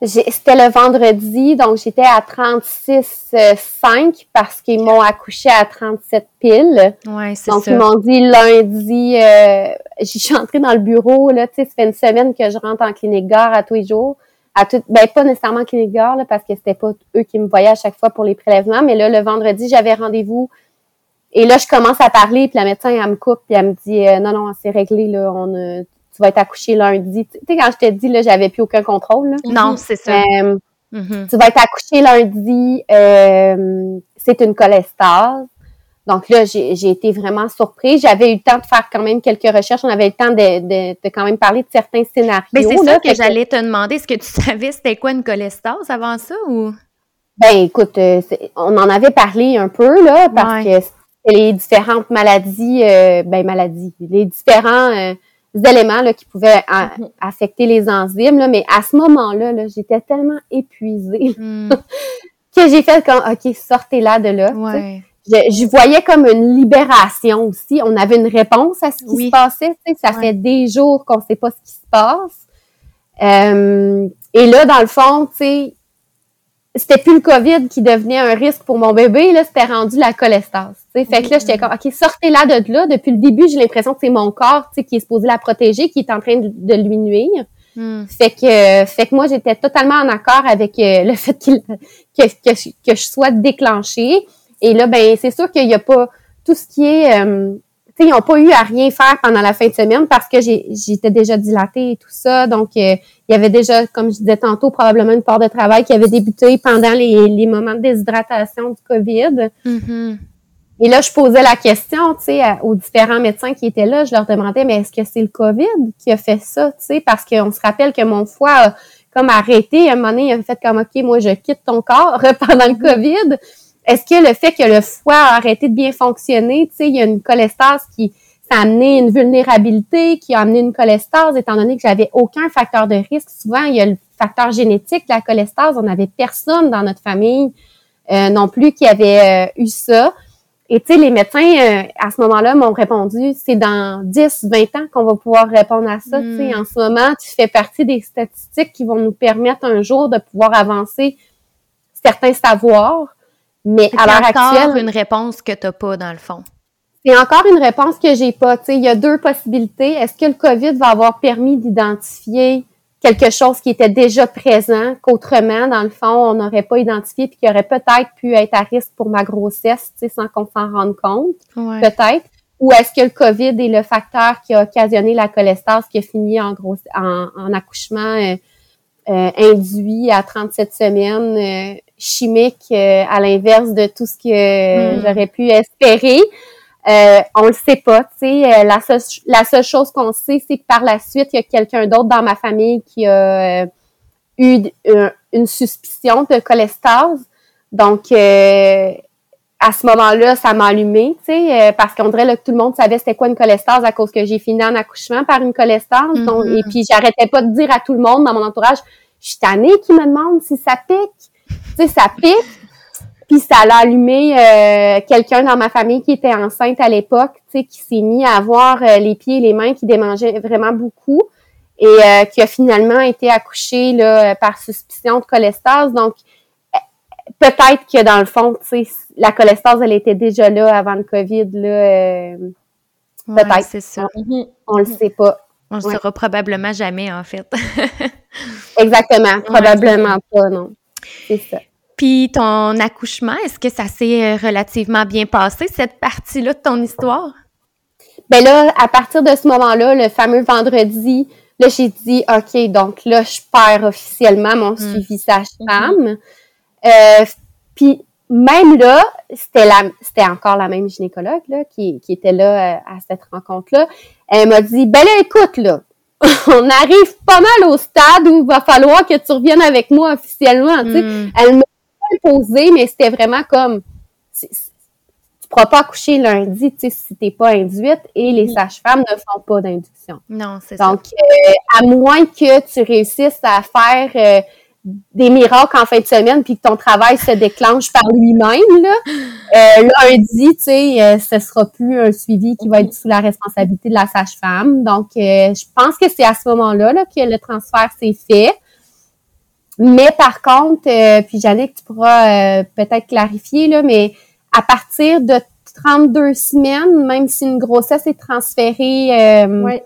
C'était le vendredi, donc j'étais à 36,5 parce qu'ils m'ont accouché à 37 piles. Ouais, c'est ça. Donc, ils m'ont dit lundi, euh, je suis entrée dans le bureau, là, tu sais, ça fait une semaine que je rentre en clinique gare à tous les jours. À tout, ben, pas nécessairement en clinique gare, là, parce que c'était pas eux qui me voyaient à chaque fois pour les prélèvements, mais là, le vendredi, j'avais rendez-vous. Et là, je commence à parler, puis la médecin, elle me coupe, puis elle me dit, euh, non, non, c'est réglé, là, on a, tu vas être accouché lundi. Tu sais, quand je t'ai dit, là, j'avais plus aucun contrôle. Là. Non, c'est ça. Euh, mm-hmm. Tu vas être accouché lundi. Euh, c'est une cholestase. Donc là, j'ai été vraiment surprise. J'avais eu le temps de faire quand même quelques recherches. On avait eu le temps de, de, de quand même parler de certains scénarios. Mais c'est ça que, j'allais te demander. Est-ce que tu savais c'était quoi une cholestase avant ça ou? Ben écoute, euh, on en avait parlé un peu là parce que les différentes maladies, ben maladies, les différents éléments là, qui pouvaient mhm. affecter les enzymes. Là, mais à ce moment-là, -là, j'étais tellement épuisée hmm. que j'ai fait comme OK, sortez là de là. Je, voyais comme une libération aussi. On avait une réponse à ce qui se passait. Ça fait des jours qu'on ne sait pas ce qui se passe. Euh, et là, dans le fond, tu sais, c'était plus le COVID qui devenait un risque pour mon bébé, là, c'était rendu la cholestase. Fait que là, j'étais comme, OK, sortez-la de là. Depuis le début, j'ai l'impression que c'est mon corps qui est supposé la protéger, qui est en train de, lui nuire. Hmm. Fait que fait que moi, j'étais totalement en accord avec euh, le fait que, que, que, je sois déclenchée. Et là, ben c'est sûr qu'il n'y a pas tout ce qui est euh, ils n'ont pas eu à rien faire pendant la fin de semaine parce que j'étais déjà dilatée et tout ça. Donc, euh, il y avait déjà, comme je disais tantôt, probablement une part de travail qui avait débuté pendant les, moments de déshydratation du COVID. Mm-hmm. Et là, je posais la question, tu sais, aux différents médecins qui étaient là. Je leur demandais, mais est-ce que c'est le COVID qui a fait ça, tu sais, parce qu'on se rappelle que mon foie a comme arrêté. À un moment donné, il a fait comme, OK, moi, je quitte ton corps pendant le COVID. Est-ce que le fait que le foie a arrêté de bien fonctionner, tu sais, il y a une cholestase qui ça a amené une vulnérabilité, qui a amené une cholestase, étant donné que j'avais aucun facteur de risque. Souvent, il y a le facteur génétique la cholestase. On n'avait personne dans notre famille euh, non plus qui avait euh, eu ça. Et tu sais, les médecins, euh, à ce moment-là, m'ont répondu, c'est dans 10, 20 ans qu'on va pouvoir répondre à ça. Tu sais, hmm. en ce moment, tu fais partie des statistiques qui vont nous permettre un jour de pouvoir avancer certains savoirs, mais à l'heure actuelle... une réponse que tu n'as pas, dans le fond. C'est encore une réponse que j'ai pas. Tu sais, il y a deux possibilités. Est-ce que le COVID va avoir permis d'identifier quelque chose qui était déjà présent, qu'autrement, dans le fond, on n'aurait pas identifié, puis qui aurait peut-être pu être à risque pour ma grossesse, tu sais, sans qu'on s'en rende compte, peut-être. Ou est-ce que le COVID est le facteur qui a occasionné la cholestase qui a fini en, gros, en, accouchement euh, euh, induit à 37 semaines, euh, chimique, à l'inverse de tout ce que hmm. j'aurais pu espérer? Euh, on le sait pas, tu sais. Euh, la, seule, la seule chose qu'on sait, c'est que par la suite, il y a quelqu'un d'autre dans ma famille qui a euh, eu une suspicion de cholestase. Donc, euh, à ce moment-là, ça m'a allumé, tu sais, parce qu'on dirait que tout le monde savait c'était quoi une cholestase à cause que j'ai fini en accouchement par une cholestase. Mm-hmm. et puis, j'arrêtais pas de dire à tout le monde dans mon entourage, je suis tannée qui me demande si ça pique. Tu sais, ça pique. Puis ça l'a allumé euh, quelqu'un dans ma famille qui était enceinte à l'époque, tu sais, qui s'est mis à avoir euh, les pieds et les mains qui démangeaient vraiment beaucoup et euh, qui a finalement été accouché là, par suspicion de cholestase. Donc, peut-être que dans le fond, tu sais, la cholestase, elle était déjà là avant le COVID. Là, peut-être. c'est ça. On, le sait pas. On le saura probablement jamais, en fait. Exactement. Probablement pas, non. C'est ça. Puis ton accouchement, est-ce que ça s'est euh, relativement bien passé, cette partie-là de ton histoire? Ben là, à partir de ce moment-là, le fameux vendredi, là, j'ai dit, OK, donc là, je perds officiellement mon hmm. suivi sage-femme. Euh, puis même là, c'était la, c'était encore la même gynécologue là, qui, qui était là euh, à cette rencontre-là. Elle m'a dit, ben là, écoute, là, on arrive pas mal au stade où il va falloir que tu reviennes avec moi officiellement. Tu sais. Hmm. Elle m'a imposé, mais c'était vraiment comme tu pourras pas accoucher lundi, tu sais, si t'es pas induite, et les sages-femmes ne font pas d'induction. Non, c'est ça. Donc, euh, à moins que tu réussisses à faire euh, des miracles en fin de semaine, puis que ton travail se déclenche par lui-même, là, euh, lundi, tu sais, ce sera plus un suivi qui va être sous la responsabilité de la sage-femme. Donc, je pense que c'est à ce moment-là là, que le transfert s'est fait. Mais par contre, euh, puis Jannick, tu pourras euh, peut-être clarifier, là, mais à partir de 32 semaines, même si une grossesse est transférée, euh,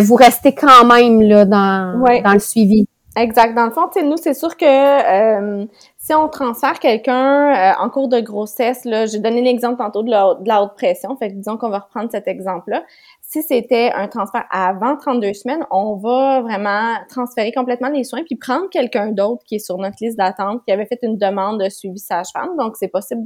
vous restez quand même là, dans, dans le suivi. Exact. Dans le fond, nous, c'est sûr que si on transfère quelqu'un en cours de grossesse, là, j'ai donné l'exemple tantôt de la, de la haute pression, fait que disons qu'on va reprendre cet exemple-là si c'était un transfert avant 32 semaines, on va vraiment transférer complètement les soins puis prendre quelqu'un d'autre qui est sur notre liste d'attente, qui avait fait une demande de suivi sage-femme. Donc, c'est possible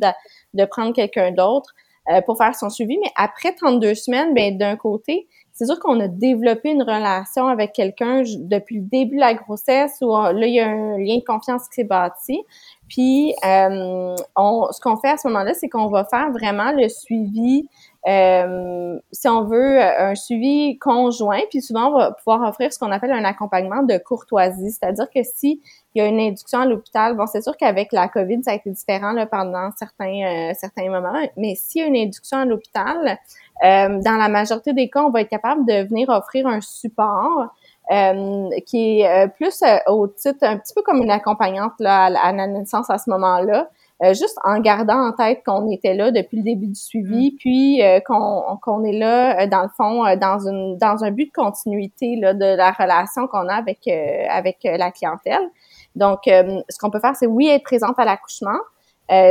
de, prendre quelqu'un d'autre euh, pour faire son suivi. Mais après 32 semaines, ben d'un côté, c'est sûr qu'on a développé une relation avec quelqu'un depuis le début de la grossesse où là, il y a un lien de confiance qui s'est bâti. Puis, euh, on, ce qu'on fait à ce moment-là, c'est qu'on va faire vraiment le suivi euh, si on veut un suivi conjoint, puis souvent on va pouvoir offrir ce qu'on appelle un accompagnement de courtoisie, c'est-à-dire que si il y a une induction à l'hôpital, bon c'est sûr qu'avec la COVID ça a été différent là, pendant certains euh, certains moments, mais s'il y a une induction à l'hôpital, euh, dans la majorité des cas, on va être capable de venir offrir un support euh, qui est plus au titre un petit peu comme une accompagnante là, à, la naissance à ce moment-là. Euh, juste en gardant en tête qu'on était là depuis le début du suivi, mm. puis euh, qu'on est là, euh, dans le fond, dans, une, dans un but de continuité là, de la relation qu'on a avec, avec la clientèle. Donc, ce qu'on peut faire, c'est oui, être présente à l'accouchement,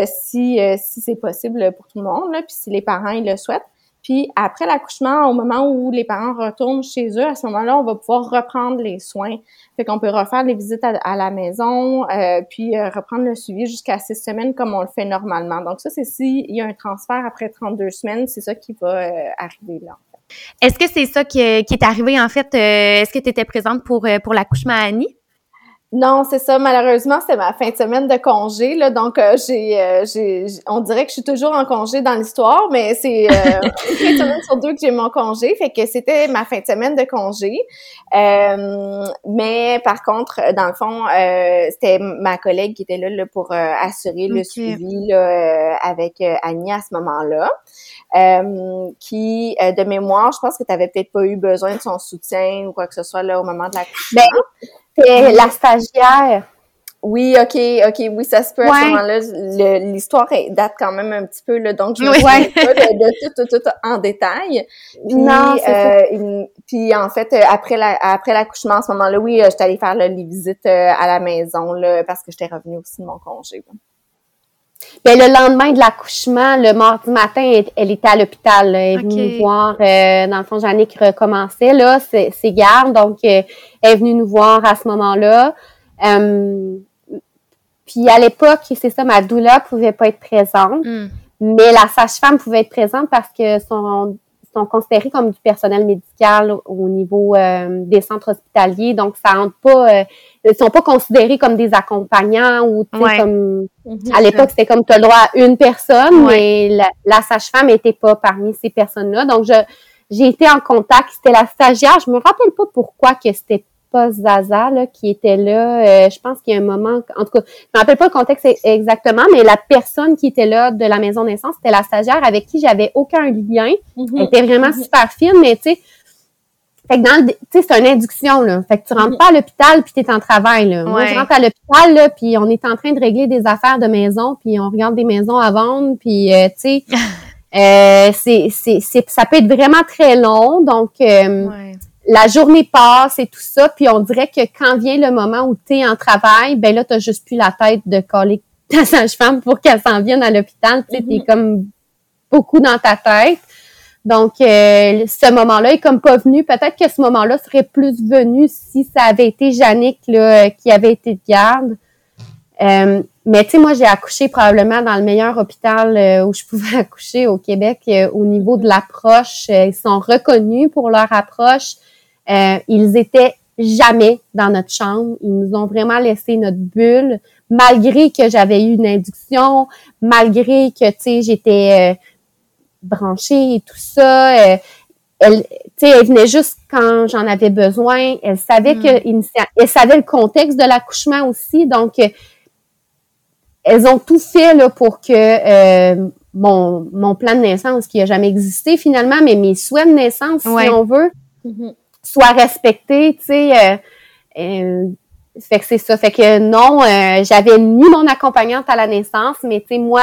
si, si c'est possible pour tout le monde, là, puis si les parents ils le souhaitent. Puis après l'accouchement, au moment où les parents retournent chez eux, à ce moment-là, on va pouvoir reprendre les soins. Fait qu'on peut refaire les visites à, la maison, euh, puis euh, reprendre le suivi jusqu'à six semaines comme on le fait normalement. Donc ça, c'est s'il y a un transfert après 32 semaines, c'est ça qui va euh, arriver là. Est-ce que c'est ça qui, est arrivé en fait? Est-ce que tu étais présente pour, pour l'accouchement à Annie? Non, c'est ça. Malheureusement, c'est ma fin de semaine de congé, là. Donc, euh, j'ai, euh, j'ai, on dirait que je suis toujours en congé dans l'histoire, mais c'est euh, une fin de semaine sur deux que j'ai mon congé, fait que c'était ma fin de semaine de congé. mais par contre, dans le fond, c'était ma collègue qui était là, là pour assurer le suivi là, avec Annie à ce moment-là. qui, de mémoire, je pense que tu avais peut-être pas eu besoin de son soutien ou quoi que ce soit là au moment de la ben, c'est la stagiaire. Oui, ok, ok, oui, ça se peut à ce moment-là. L'histoire date quand même un petit peu, là, donc je ne sais pas de, tout, tout, tout, en détail. Puis, non, euh, puis en fait, euh, après la, après l'accouchement, à ce moment-là, oui, euh, j'étais allée faire les visites à la maison là, parce que j'étais revenue aussi de mon congé. Ben, le lendemain de l'accouchement, le mardi matin, elle, était à l'hôpital. Elle est venue nous voir. dans le fond, Jannick recommençait là, ses, gardes. Donc, elle est venue nous voir à ce moment-là. Puis à l'époque, c'est ça, ma doula pouvait pas être présente, hmm. mais la sage-femme pouvait être présente parce que sont, sont considérés comme du personnel médical au niveau euh, des centres hospitaliers, donc ça entre pas, euh, ils sont pas considérés comme des accompagnants ou comme mhm. à l'époque c'était comme tu as le droit à une personne, mais la, la sage-femme était pas parmi ces personnes-là, donc je j'ai été en contact, c'était la stagiaire, je me rappelle pas pourquoi que c'était pas Zaza là, qui était là. Euh, je pense qu'il y a un moment, en tout cas, je me rappelle pas le contexte exactement, mais la personne qui était là de la maison naissance, c'était la stagiaire avec qui j'avais aucun lien. Mhm. Elle était vraiment mhm. super fine, mais tu sais, fait que dans le, tu sais, c'est une induction, là. Fait que tu rentres mhm. pas à l'hôpital puis t'es en travail, là. Moi, je rentre à l'hôpital, là, puis on est en train de régler des affaires de maison, puis on regarde des maisons à vendre, puis, euh, tu sais, euh, c'est, c'est, ça peut être vraiment très long, donc, euh, la journée passe et tout ça, puis on dirait que quand vient le moment où tu es en travail, ben là, tu juste plus la tête de coller ta sage-femme pour qu'elle s'en vienne à l'hôpital. Tu sais, t'es mm-hmm. comme beaucoup dans ta tête. Donc, euh, ce moment-là est comme pas venu. Peut-être que ce moment-là serait plus venu si ça avait été Jannick là, qui avait été de garde. Euh, mais tu sais, moi, j'ai accouché probablement dans le meilleur hôpital euh, où je pouvais accoucher au Québec au niveau de l'approche. ils sont reconnus pour leur approche. Euh, ils étaient jamais dans notre chambre. Ils nous ont vraiment laissé notre bulle, malgré que j'avais eu une induction, malgré que, tu sais, j'étais euh, branchée et tout ça. Euh, elle, tu sais, elle venait juste quand j'en avais besoin. Elle savait mm. que, elle savait le contexte de l'accouchement aussi. Donc, elles ont tout fait là, pour que mon, mon plan de naissance, qui a jamais existé finalement, mais mes souhaits de naissance, si on veut, mm-hmm soit respecté, tu sais. Euh, euh, fait que c'est que non, euh, j'avais mis mon accompagnante à la naissance, mais tu sais, moi,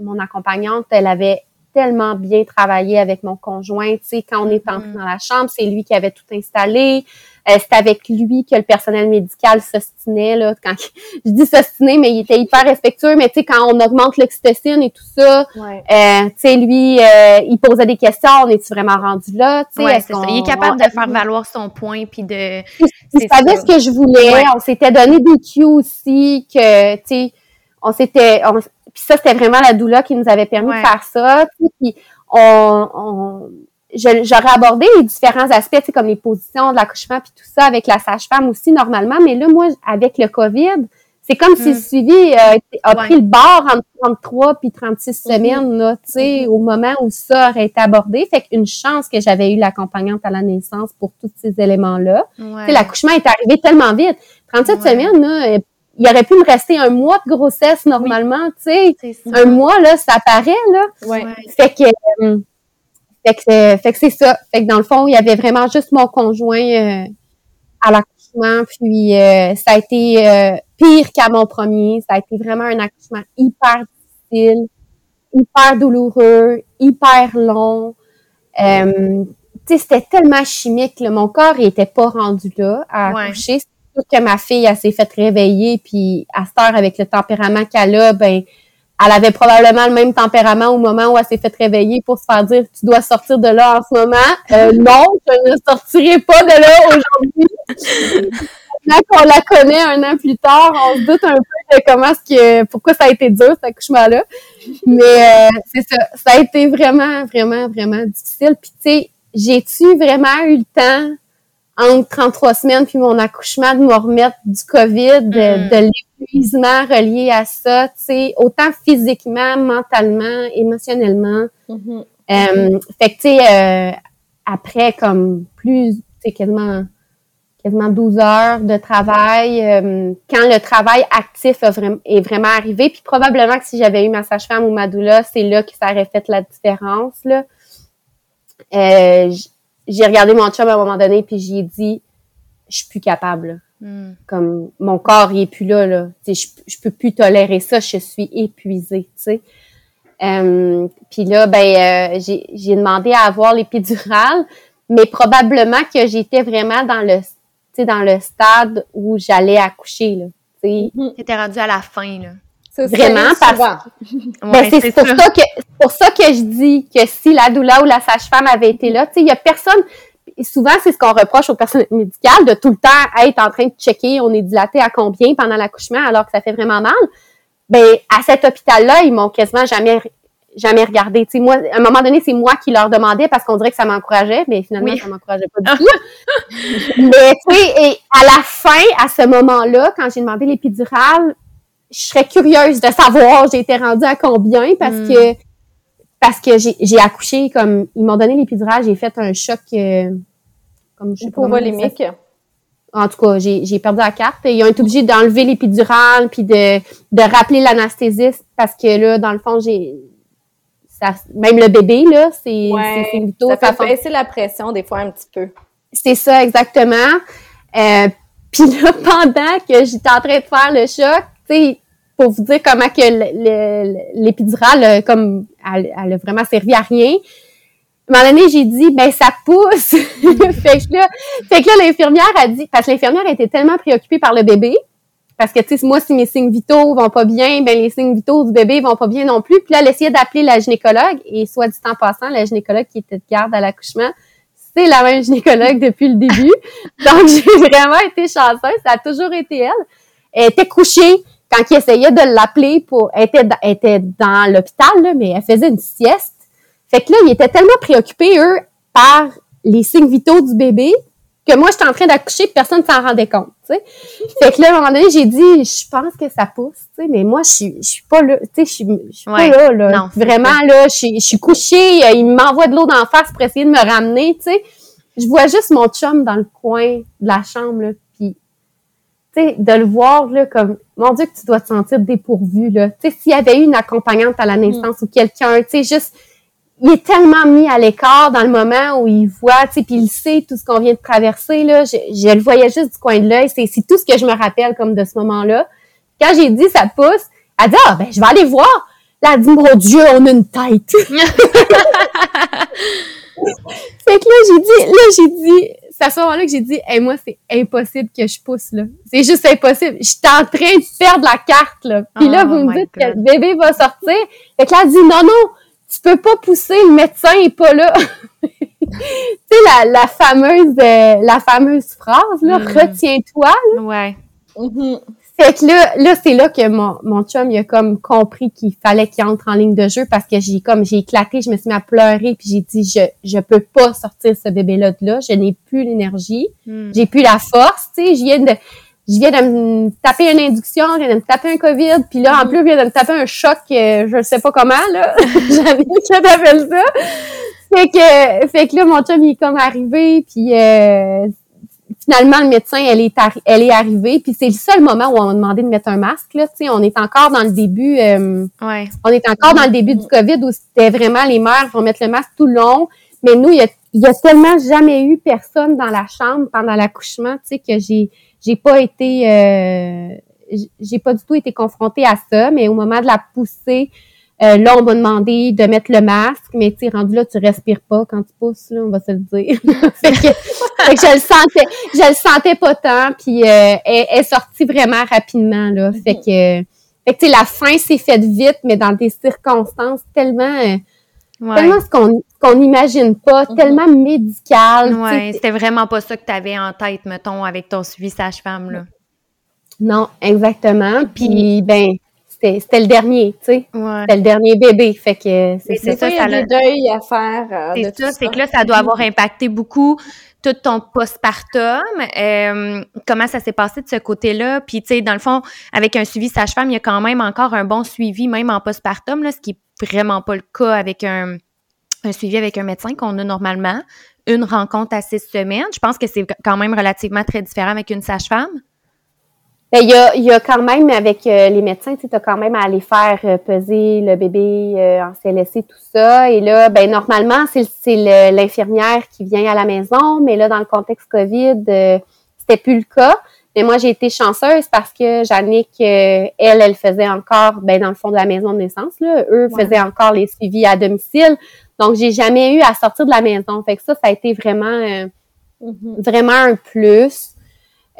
mon accompagnante, elle avait tellement bien travaillé avec mon conjoint. Tu sais, quand on est entré mm-hmm. dans la chambre, c'est lui qui avait tout installé. Euh, c'est avec lui que le personnel médical s'ostinait. Là, quand je dis s'ostinait, mais il était hyper respectueux. Mais tu sais, quand on augmente l'oxytocine et tout ça, euh, tu sais, lui, euh, il posait des questions. On est-tu vraiment rendu là Tu sais, est Il est capable de faire valoir son point puis de. Il savait ce que je voulais. On s'était donné des cues aussi que tu sais, on s'était. Puis ça, c'était vraiment la doula qui nous avait permis de faire ça. Puis on, on j'aurais abordé les différents aspects, comme les positions de l'accouchement puis tout ça avec la sage-femme aussi normalement, mais là, moi, avec le COVID, c'est comme si le hmm. suivi euh, a pris le bord entre 33 puis 36 mhm. semaines, là, tu sais, au moment où ça aurait été abordé. Fait qu'une chance que j'avais eu l'accompagnante à la naissance pour tous ces éléments-là. L'accouchement est arrivé tellement vite. 37 semaines, là, il aurait pu me rester un mois de grossesse normalement, tu sais. Un mois, là, ça paraît, là. Fait que... Euh, fait que, fait que c'est ça. Fait que dans le fond, il y avait vraiment juste mon conjoint euh, à l'accouchement. Puis euh, ça a été euh, pire qu'à mon premier. Ça a été vraiment un accouchement hyper difficile, hyper douloureux, hyper long. Euh, tu sais, c'était tellement chimique. Là. Mon corps, il était pas rendu là à accoucher. Que ma fille, elle s'est faite réveiller. Puis à cette heure, avec le tempérament qu'elle a, ben elle avait probablement le même tempérament au moment où elle s'est fait réveiller pour se faire dire tu dois sortir de là en ce moment. Euh, non, je ne sortirai pas de là aujourd'hui. Maintenant qu'on la connaît un an plus tard, on se doute un peu de comment ce que pourquoi ça a été dur cet accouchement-là. Mais euh, c'est ça, ça a été vraiment, vraiment, vraiment difficile. Puis tu sais, j'ai-tu vraiment eu le temps entre 33 semaines puis mon accouchement de me remettre du COVID, de, mm. l'épuisement relié à ça, tu sais, autant physiquement, mentalement, émotionnellement. Mm-hmm. Euh, fait que, tu sais, euh, après, comme plus, tu sais, quasiment, quasiment 12 heures de travail, euh, quand le travail actif est vraiment arrivé, puis probablement que si j'avais eu ma sage-femme ou ma doula, c'est là que ça aurait fait la différence, là j'ai regardé mon chum à un moment donné puis j'ai dit je suis plus capable. Hmm. Comme mon corps il est plus là, là. Je, je peux plus tolérer ça, je suis épuisée, tu sais. Euh, puis là, ben, euh, j'ai demandé à avoir l'épidurale, mais probablement que j'étais vraiment dans le, dans le stade où j'allais accoucher, là. Tu étais rendue à la fin, là. Vraiment, parce ben, c'est pour ça. que pour ça que je dis que si la doula ou la sage-femme avait été là, tu sais, il y a personne. Souvent, c'est ce qu'on reproche aux personnes médicales de tout le temps être en train de checker, on est dilaté à combien pendant l'accouchement alors que ça fait vraiment mal. Ben à cet hôpital-là, ils m'ont quasiment jamais jamais regardé. Tu sais, moi, à un moment donné, c'est moi qui leur demandais parce qu'on dirait que ça m'encourageait, mais finalement, ça m'encourageait pas du tout. mais tu sais, et à la fin, à ce moment-là, quand j'ai demandé l'épidurale, je serais curieuse de savoir j'ai été rendue à combien parce hmm. que parce que j'ai accouché comme ils m'ont donné l'épidurale, j'ai fait un choc euh, comme je sais pas. En tout cas, j'ai perdu la carte. Ils ont été obligés d'enlever l'épidurale puis de, de rappeler l'anesthésiste parce que là, dans le fond, j'ai ça, même le bébé là, c'est ouais, ça fait baisser la pression des fois un petit peu. C'est ça exactement. Euh, puis là, pendant que j'étais en train de faire le choc, sais, pour vous dire comment que l'épidurale, comme, elle, a vraiment servi à rien. À un moment donné, j'ai dit, ben, ça pousse. fait que là, fait que là, l'infirmière a dit, parce que l'infirmière était tellement préoccupée par le bébé, parce que, tu sais, moi, si mes signes vitaux vont pas bien, ben, les signes vitaux du bébé vont pas bien non plus. Puis là, elle essayait d'appeler la gynécologue, et soit dit en passant, la gynécologue qui était de garde à l'accouchement, c'est la même gynécologue depuis le début. Donc, j'ai vraiment été chanceuse. Ça a toujours été elle. Elle était couchée quand il essayait de l'appeler pour, elle était, était dans l'hôpital, mais elle faisait une sieste. Fait que là, ils étaient tellement préoccupés, eux, par les signes vitaux du bébé, que moi, j'étais en train d'accoucher, personne ne s'en rendait compte, tu sais. Fait que là, à un moment donné, j'ai dit, je pense que ça pousse, tu sais, mais moi, je suis, je suis pas là, tu sais, je suis, je suis pas là, là. Non, Vraiment, là, je suis, je suis couchée, il m'envoie de l'eau d'en face pour essayer de me ramener, tu sais. Je vois juste mon chum dans le coin de la chambre, là, de le voir là comme mon Dieu que tu dois te sentir dépourvu là. Tu sais s'il y avait eu une accompagnante à la mm. naissance ou quelqu'un, tu sais juste il est tellement mis à l'écart dans le moment où il voit, tu sais, puis il sait tout ce qu'on vient de traverser là. Je, le voyais juste du coin de l'œil. C'est, c'est tout ce que je me rappelle comme de ce moment-là. Quand j'ai dit ça pousse, elle dit ah ben je vais aller voir. Là, elle dit mon Dieu, on a une tête. fait que là j'ai dit, là j'ai dit c'est à ce moment-là que j'ai dit, hey, moi, c'est impossible que je pousse, là. C'est juste impossible. Je suis en train de perdre la carte, là. Puis là, oh vous me dites que le bébé va sortir. Fait que là, elle dit, non, non, tu peux pas pousser, le médecin est pas là. tu sais, la, la fameuse, euh, la fameuse phrase, là, mm. retiens-toi, là. Ouais. Mm-hmm. Fait que là, là c'est là que mon, mon chum, il a comme compris qu'il fallait qu'il entre en ligne de jeu parce que j'ai comme, j'ai éclaté, je me suis mis à pleurer puis j'ai dit, je, je peux pas sortir ce bébé-là de là, je n'ai plus l'énergie, hmm. j'ai plus la force, tu sais, je viens de, je viens de me taper une induction, je viens de me taper un COVID, puis là, en hmm. plus, je viens de me taper un choc, euh, je sais pas comment, là, j'avais que ça. Fait que, fait que là, mon chum, il est comme arrivé, puis euh, finalement, le médecin, elle est, elle est arrivée, puis c'est le seul moment où on m'a demandé de mettre un masque. Là, on est encore dans le début. Euh, on est encore dans le début du COVID où c'était vraiment les mères vont mettre le masque tout le long. Mais nous, il y a, y a tellement jamais eu personne dans la chambre pendant l'accouchement, tu sais, que j'ai j'ai pas été euh, j'ai pas du tout été confrontée à ça. Mais au moment de la poussée, euh, là, on m'a demandé de mettre le masque, mais tu rendu là, tu respires pas quand tu pousses, là, on va se le dire. fait, que, je le sentais, je le sentais pas tant, puis euh, elle, est sortie vraiment rapidement, là. Fait que, fait que tu sais, la fin s'est faite vite, mais dans des circonstances tellement, euh, tellement ce qu'on qu'on n'imagine pas, mm-hmm. tellement médical. Ouais, c'était vraiment pas ça que tu avais en tête, mettons, avec ton suivi sage-femme, là. Non, exactement. Puis, ben, c'était le dernier, tu sais. C'était le dernier bébé, fait que c'est ça. Il y a des deuils à faire. C'est ça, c'est que là, ça doit avoir impacté beaucoup tout ton postpartum. Euh, comment ça s'est passé de ce côté-là? Puis, tu sais, dans le fond, avec un suivi sage-femme, il y a quand même encore un bon suivi, même en postpartum, là, ce qui est vraiment pas le cas avec un, un suivi avec un médecin qu'on a normalement. Une rencontre à six semaines. Je pense que c'est quand même relativement très différent avec une sage-femme. Ben, il y a, y a quand même, avec euh, les médecins, tu as quand même à aller faire euh, peser le bébé euh, en CLSC, tout ça. Et là, ben normalement, c'est l'infirmière qui vient à la maison, mais là, dans le contexte COVID, c'était plus le cas. Mais moi, j'ai été chanceuse parce que Jannick, euh, elle, elle faisait encore, ben, dans le fond de la maison de naissance, là, eux faisaient encore les suivis à domicile. Donc, j'ai jamais eu à sortir de la maison. Fait que ça, ça a été vraiment, euh, mm-hmm. vraiment un plus.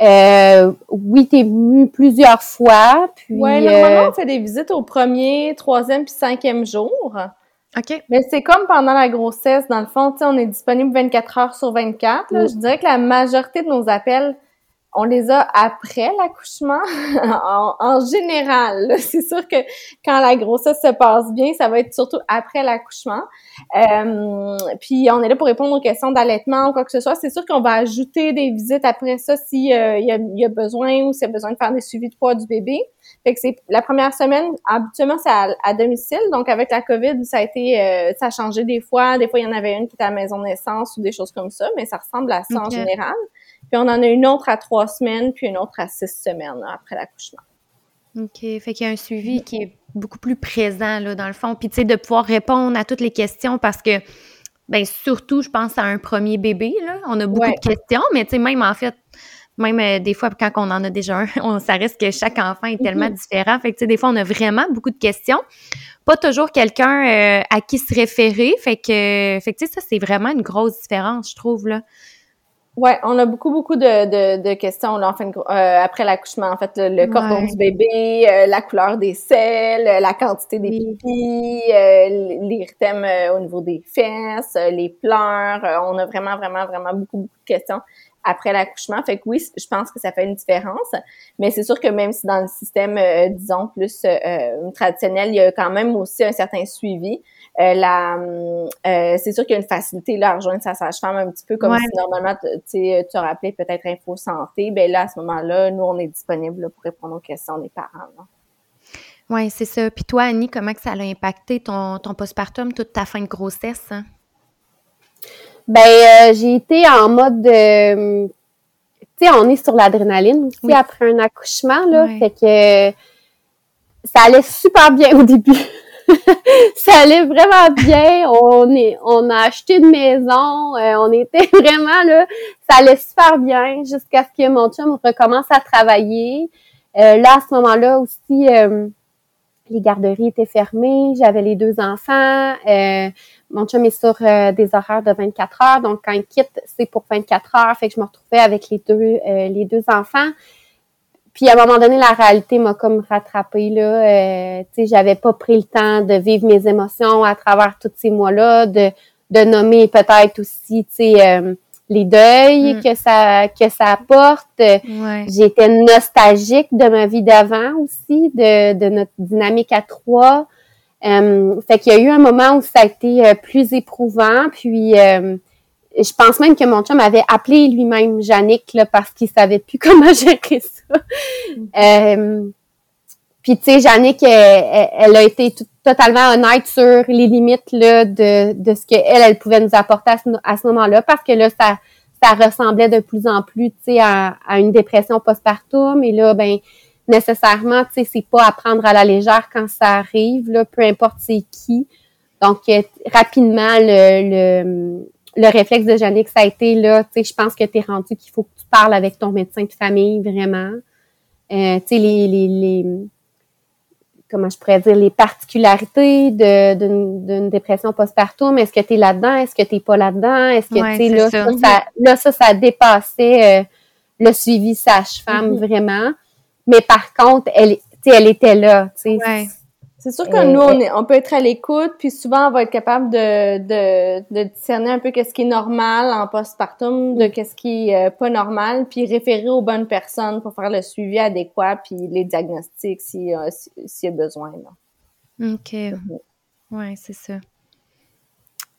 Euh, oui, t'es venu plusieurs fois. Puis, ouais, normalement, on fait des visites au premier, troisième puis cinquième jour. OK. Mais c'est comme pendant la grossesse, dans le fond, tu sais, on est disponible 24 heures sur 24. Là. Je dirais que la majorité de nos appels, on les a après l'accouchement, en, général. C'est sûr que quand la grossesse se passe bien, ça va être surtout après l'accouchement. Euh, puis on est là pour répondre aux questions d'allaitement ou quoi que ce soit. C'est sûr qu'on va ajouter des visites après ça s'il euh, y, a, y, a, besoin ou s'il y a besoin de faire des suivis de poids du bébé. Fait que c'est la première semaine, habituellement c'est à, domicile. Donc avec la COVID, ça a été, euh, ça a changé des fois. Des fois il y en avait une qui était à la maison de naissance ou des choses comme ça, mais ça ressemble à ça en général. Puis on en a une autre à trois semaines, puis une autre à six semaines après l'accouchement. OK. Fait qu'il y a un suivi qui est beaucoup plus présent, là, dans le fond. Puis, tu sais, de pouvoir répondre à toutes les questions parce que, ben surtout, je pense à un premier bébé, là. On a beaucoup de questions, mais tu sais, même en fait, même euh, des fois, quand on en a déjà un, on, ça reste que chaque enfant est tellement mm-hmm. différent. Fait que, tu sais, des fois, on a vraiment beaucoup de questions. Pas toujours quelqu'un euh, à qui se référer. Fait que, fait que tu sais, ça, c'est vraiment une grosse différence, je trouve, là. Ouais, on a beaucoup, beaucoup de, de, de questions là, en fin euh, après l'accouchement. En fait, le, cordon du bébé, euh, la couleur des selles, la quantité des pipis, euh, les euh, au niveau des fesses, les pleurs. on a vraiment, vraiment, vraiment beaucoup, beaucoup de questions après l'accouchement. Fait que oui, je pense que ça fait une différence. Mais c'est sûr que même si dans le système, disons, plus traditionnel, il y a quand même aussi un certain suivi. Euh, la, euh, c'est sûr qu'il y a une facilité là, à rejoindre sa sage-femme un petit peu comme si normalement tu tu aurais appelé peut-être Info Santé. Ben là, à ce moment-là, nous, on est disponible pour répondre aux questions des parents. Oui, c'est ça. Puis toi, Annie, comment que ça a impacté ton, ton postpartum, toute ta fin de grossesse? Hein? Ben, euh, j'ai été en mode de... Tu sais, on est sur l'adrénaline aussi après un accouchement, là. Fait que ça allait super bien au début. ça allait vraiment bien. On est, on a acheté une maison. Euh, on était vraiment là. Ça allait super bien jusqu'à ce que mon chum recommence à travailler. Euh, là, à ce moment-là aussi, euh, les garderies étaient fermées. J'avais les deux enfants. Mon chum est sur des horaires de 24 heures. Donc, quand il quitte, c'est pour 24 heures. Fait que je me retrouvais avec les deux, les deux enfants. Puis à un moment donné, la réalité m'a comme rattrapée là. Euh, tu sais, j'avais pas pris le temps de vivre mes émotions à travers tous ces mois-là, de, de nommer peut-être aussi, tu sais, euh, les deuils mm. que ça que ça apporte. J'étais nostalgique de ma vie d'avant aussi, de, de notre dynamique à trois. Euh, fait qu'il y a eu un moment où ça a été plus éprouvant, puis je pense même que mon chum avait appelé lui-même Jannick là, parce qu'il savait plus comment gérer ça. Euh, puis tu sais, Jannick, elle, a été totalement honnête sur les limites là, de, ce qu'elle, elle pouvait nous apporter à ce, moment-là, parce que là, ça, ressemblait de plus en plus, à, à, une dépression postpartum. Et là, ben nécessairement, tu sais, c'est pas à prendre à la légère quand ça arrive, là, peu importe c'est qui. Donc, euh, rapidement, le, le le réflexe de Jannick, ça a été là, tu sais, je pense que tu es rendu qu'il faut que tu parles avec ton médecin de famille, vraiment. Euh, tu sais, les, les, les, comment je pourrais dire, les particularités d'une dépression postpartum. Est-ce que tu es là-dedans? Est-ce que tu pas là-dedans? Est-ce que, tu sais, là ça. Ça, là, ça, ça dépassait euh, le suivi sage-femme, mm-hmm. vraiment. Mais par contre, elle, elle était là, tu sais. C'est sûr que nous, on, est, on peut être à l'écoute, puis souvent, on va être capable de, de, de discerner un peu qu'est-ce qui est normal en postpartum, de qu'est-ce qui est euh, pas normal, puis référer aux bonnes personnes pour faire le suivi adéquat, puis les diagnostics s'il euh, y a besoin. Là. OK. Mhm. Oui, c'est ça.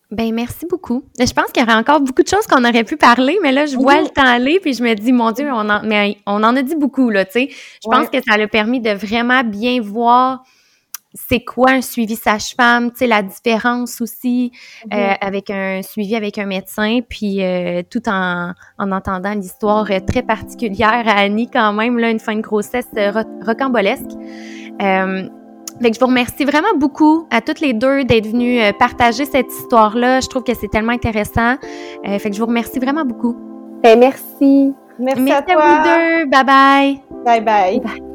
Ben merci beaucoup. Je pense qu'il y aurait encore beaucoup de choses qu'on aurait pu parler, mais là, je vois le temps aller, puis je me dis, mon Dieu, on en, mais on en a dit beaucoup, là, tu sais. Je pense que ça a permis de vraiment bien voir c'est quoi un suivi sage-femme, tu sais, la différence aussi euh, mhm. avec un suivi avec un médecin, puis euh, tout en, en entendant l'histoire euh, très particulière à Annie quand même, là, une fin de grossesse rocambolesque. Fait que je vous remercie vraiment beaucoup à toutes les deux d'être venues partager cette histoire-là. Je trouve que c'est tellement intéressant. fait que je vous remercie vraiment beaucoup. Ben, merci. Merci, à, toi. vous deux. Bye bye. Bye bye. bye.